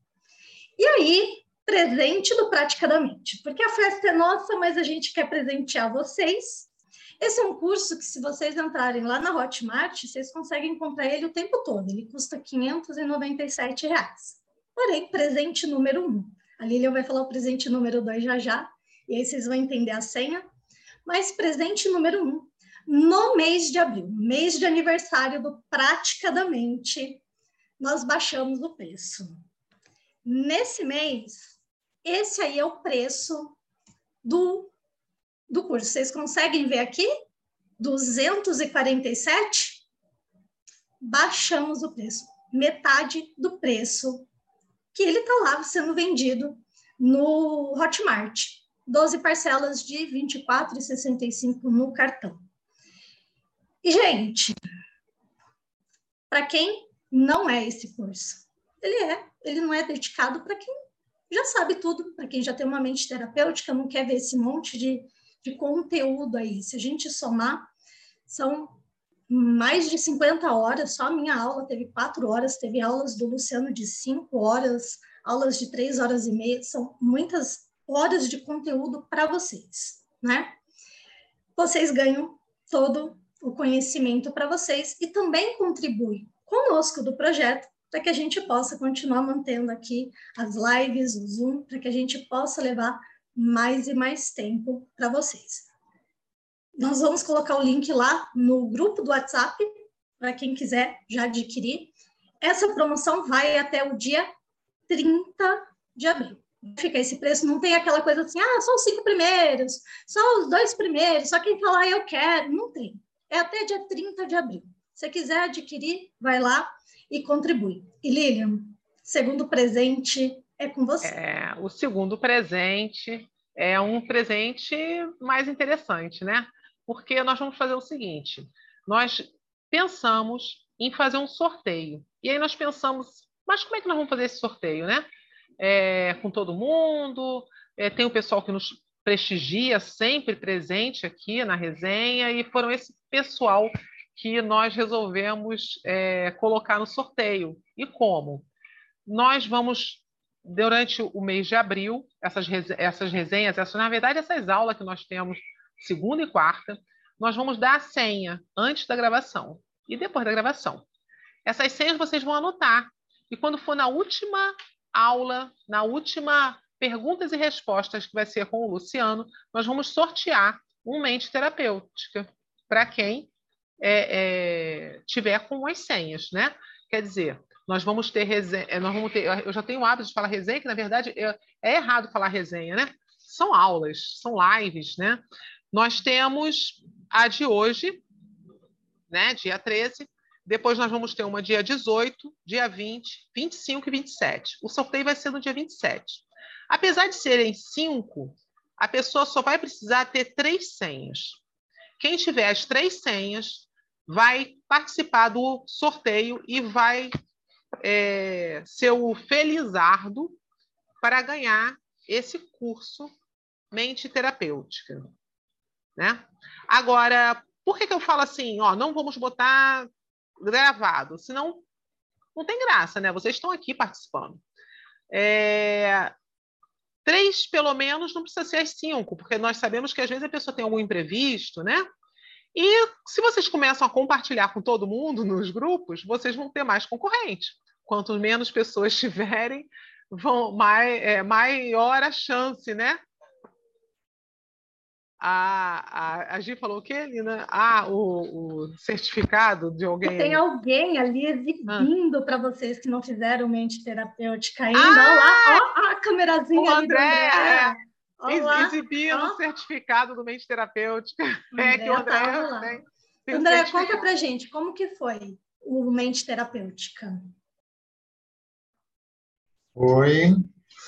E aí, presente do Praticadamente, porque a festa é nossa, mas a gente quer presentear vocês. Esse é um curso que, se vocês entrarem lá na Hotmart, vocês conseguem comprar ele o tempo todo. Ele custa 597 reais. Porém, presente número um. A Lilian vai falar o presente número dois já já e aí vocês vão entender a senha. Mas presente número um, no mês de abril, mês de aniversário do Praticadamente, nós baixamos o preço. Nesse mês, esse aí é o preço do, do curso. Vocês conseguem ver aqui? 247? Baixamos o preço, metade do preço que ele está lá sendo vendido no Hotmart. 12 parcelas de R$ 24,65 no cartão. E, gente, para quem não é esse curso, ele é, ele não é dedicado para quem já sabe tudo, para quem já tem uma mente terapêutica, não quer ver esse monte de, de conteúdo aí. Se a gente somar, são mais de 50 horas, só a minha aula teve quatro horas, teve aulas do Luciano de cinco horas, aulas de três horas e meia, são muitas horas de conteúdo para vocês, né? Vocês ganham todo o conhecimento para vocês e também contribuem conosco do projeto para que a gente possa continuar mantendo aqui as lives, o Zoom, para que a gente possa levar mais e mais tempo para vocês. Nós vamos colocar o link lá no grupo do WhatsApp para quem quiser já adquirir. Essa promoção vai até o dia 30 de abril fica esse preço, não tem aquela coisa assim, ah, só os cinco primeiros, só os dois primeiros, só quem falar eu quero, não tem. É até dia 30 de abril. Se quiser adquirir, vai lá e contribui. E Lilian, segundo presente é com você. É, o segundo presente é um presente mais interessante, né? Porque nós vamos fazer o seguinte: nós pensamos em fazer um sorteio. E aí nós pensamos, mas como é que nós vamos fazer esse sorteio, né? é, com todo mundo, é, tem o pessoal que nos prestigia sempre presente aqui na resenha, e foram esse pessoal que nós resolvemos é, colocar no sorteio. E como? Nós vamos, durante o mês de abril, essas, essas resenhas, na verdade, essas aulas que nós temos segunda e quarta, nós vamos dar a senha antes da gravação e depois da gravação. Essas senhas vocês vão anotar. E quando for na última aula, na última perguntas e respostas, que vai ser com o Luciano, nós vamos sortear um mente terapêutica para quem é, é, tiver com as senhas, né? Quer dizer, nós vamos ter resenha, é, nós vamos ter, eu já tenho o hábito de falar resenha, que na verdade é, errado falar resenha, né? São aulas, são lives, né? Nós temos a de hoje, né, dia 13, depois nós vamos ter uma dia 18, dia 20, 25 e 27. O sorteio vai ser no dia 27. Apesar de serem cinco, a pessoa só vai precisar ter três senhas. Quem tiver as três senhas vai participar do sorteio e vai é, ser o felizardo para ganhar esse curso mente terapêutica. Né? Agora, por que, que eu falo assim? Ó, não vamos botar gravado, senão não tem graça, né? Vocês estão aqui participando. É... Três, pelo menos, não precisa ser as cinco, porque nós sabemos que às vezes a pessoa tem algum imprevisto, né? E se vocês começam a compartilhar com todo mundo nos grupos, vocês vão ter mais concorrente. quanto menos pessoas tiverem, vão, mai, é, maior a chance, né? A, a, a Gi falou o quê, Lina? Ah, o, o certificado de alguém. Tem alguém ali exibindo ah. para vocês que não fizeram mente terapêutica ainda. Ah! Olha lá, ó, a câmerazinha o André, do André. É. Exibindo o certificado do mente terapêutica. André é que o André tá tem, tem André, conta pra gente, como que foi o mente terapêutica? Foi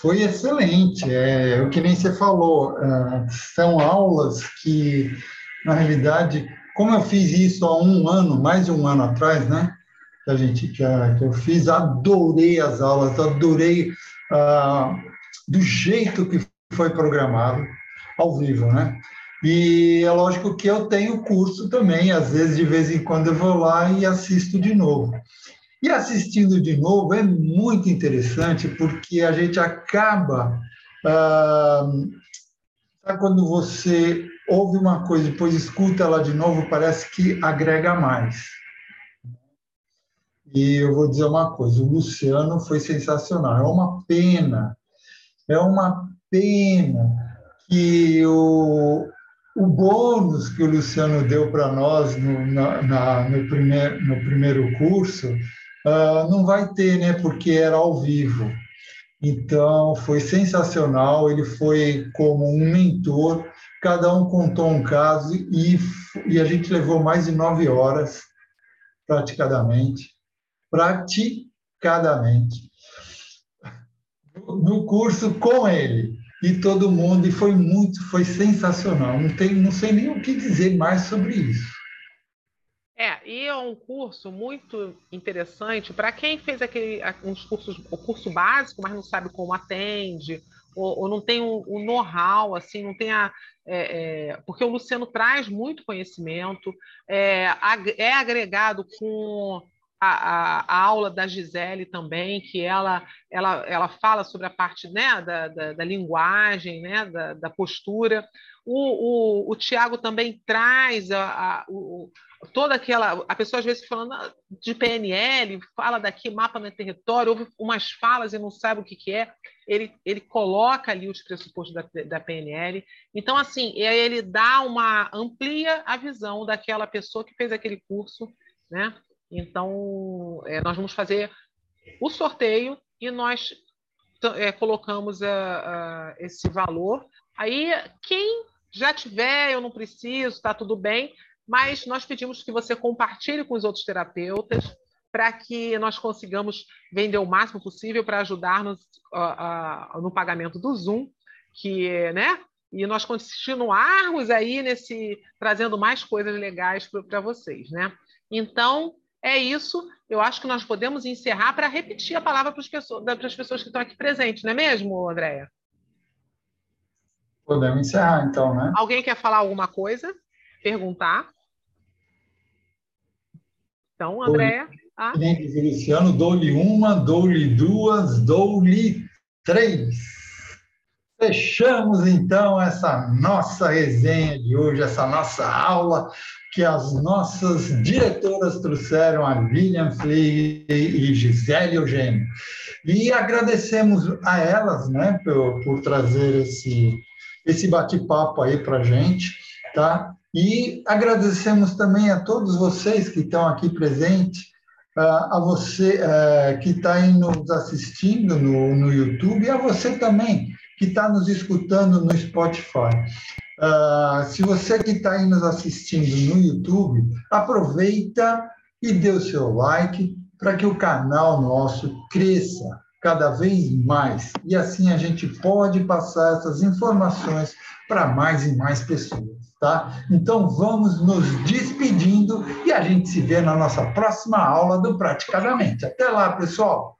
foi excelente. É, o que nem você falou, é, são aulas que, na realidade, como eu fiz isso há um ano, mais de um ano atrás, né? Que a gente que, que eu fiz, adorei as aulas, adorei ah, do jeito que foi programado ao vivo, né? E é lógico que eu tenho curso também, às vezes de vez em quando eu vou lá e assisto de novo. E assistindo de novo é muito interessante, porque a gente acaba. Ah, quando você ouve uma coisa e depois escuta ela de novo, parece que agrega mais. E eu vou dizer uma coisa: o Luciano foi sensacional. É uma pena, é uma pena que o, o bônus que o Luciano deu para nós no, na, na, no, primeir, no primeiro curso Uh, não vai ter, né? Porque era ao vivo. Então, foi sensacional. Ele foi como um mentor. Cada um contou um caso e, e a gente levou mais de nove horas, praticamente, praticadamente, no curso com ele e todo mundo. E foi muito, foi sensacional. Não, tem, não sei nem o que dizer mais sobre isso. É, e é um curso muito interessante para quem fez aquele uns cursos, o curso básico, mas não sabe como atende, ou, ou não tem o um know-how, assim, não tem a. É, é, porque o Luciano traz muito conhecimento, é, é agregado com a, a, a, aula da Gisele também, que ela, ela, ela fala sobre a parte né, da, da, da linguagem, né, da, da postura. O, o, o Tiago também traz a, a, o, toda aquela. A pessoa às vezes falando ah, de PNL, fala daqui, mapa no território, ouve umas falas e não sabe o que, que é. Ele, ele coloca ali os pressupostos da, da PNL. Então, assim, ele dá uma. amplia a visão daquela pessoa que fez aquele curso, né? Então, é, nós vamos fazer o sorteio e nós é, colocamos a, a, esse valor. Aí, quem já tiver, eu não preciso, está tudo bem, mas nós pedimos que você compartilhe com os outros terapeutas para que nós consigamos vender o máximo possível para ajudar-nos no pagamento do Zoom, que, né? E nós continuarmos aí nesse trazendo mais coisas legais para vocês, né? Então é isso. Eu acho que nós podemos encerrar para repetir a palavra para as pessoas, para as pessoas que estão aqui presentes, não é mesmo, Andréia? Podemos encerrar, então, né? Alguém quer falar alguma coisa? Perguntar? Então, Andréia. Ah. Luciano, dou-lhe uma, dou-lhe duas, dou-lhe três. Fechamos então essa nossa resenha de hoje, essa nossa aula que as nossas diretoras trouxeram, a Lilian Flea e Gisele Eugênio. E agradecemos a elas né, por, por trazer esse, esse bate-papo aí para a gente, tá? E agradecemos também a todos vocês que estão aqui presentes, a você que está nos assistindo no, no YouTube e a você também que está nos escutando no Spotify. se você que está aí nos assistindo no YouTube, aproveita e dê o seu like para que o canal nosso cresça cada vez mais e assim a gente pode passar essas informações para mais e mais pessoas tá? Então vamos nos despedindo e a gente se vê na nossa próxima aula do Praticadamente. Até lá, pessoal!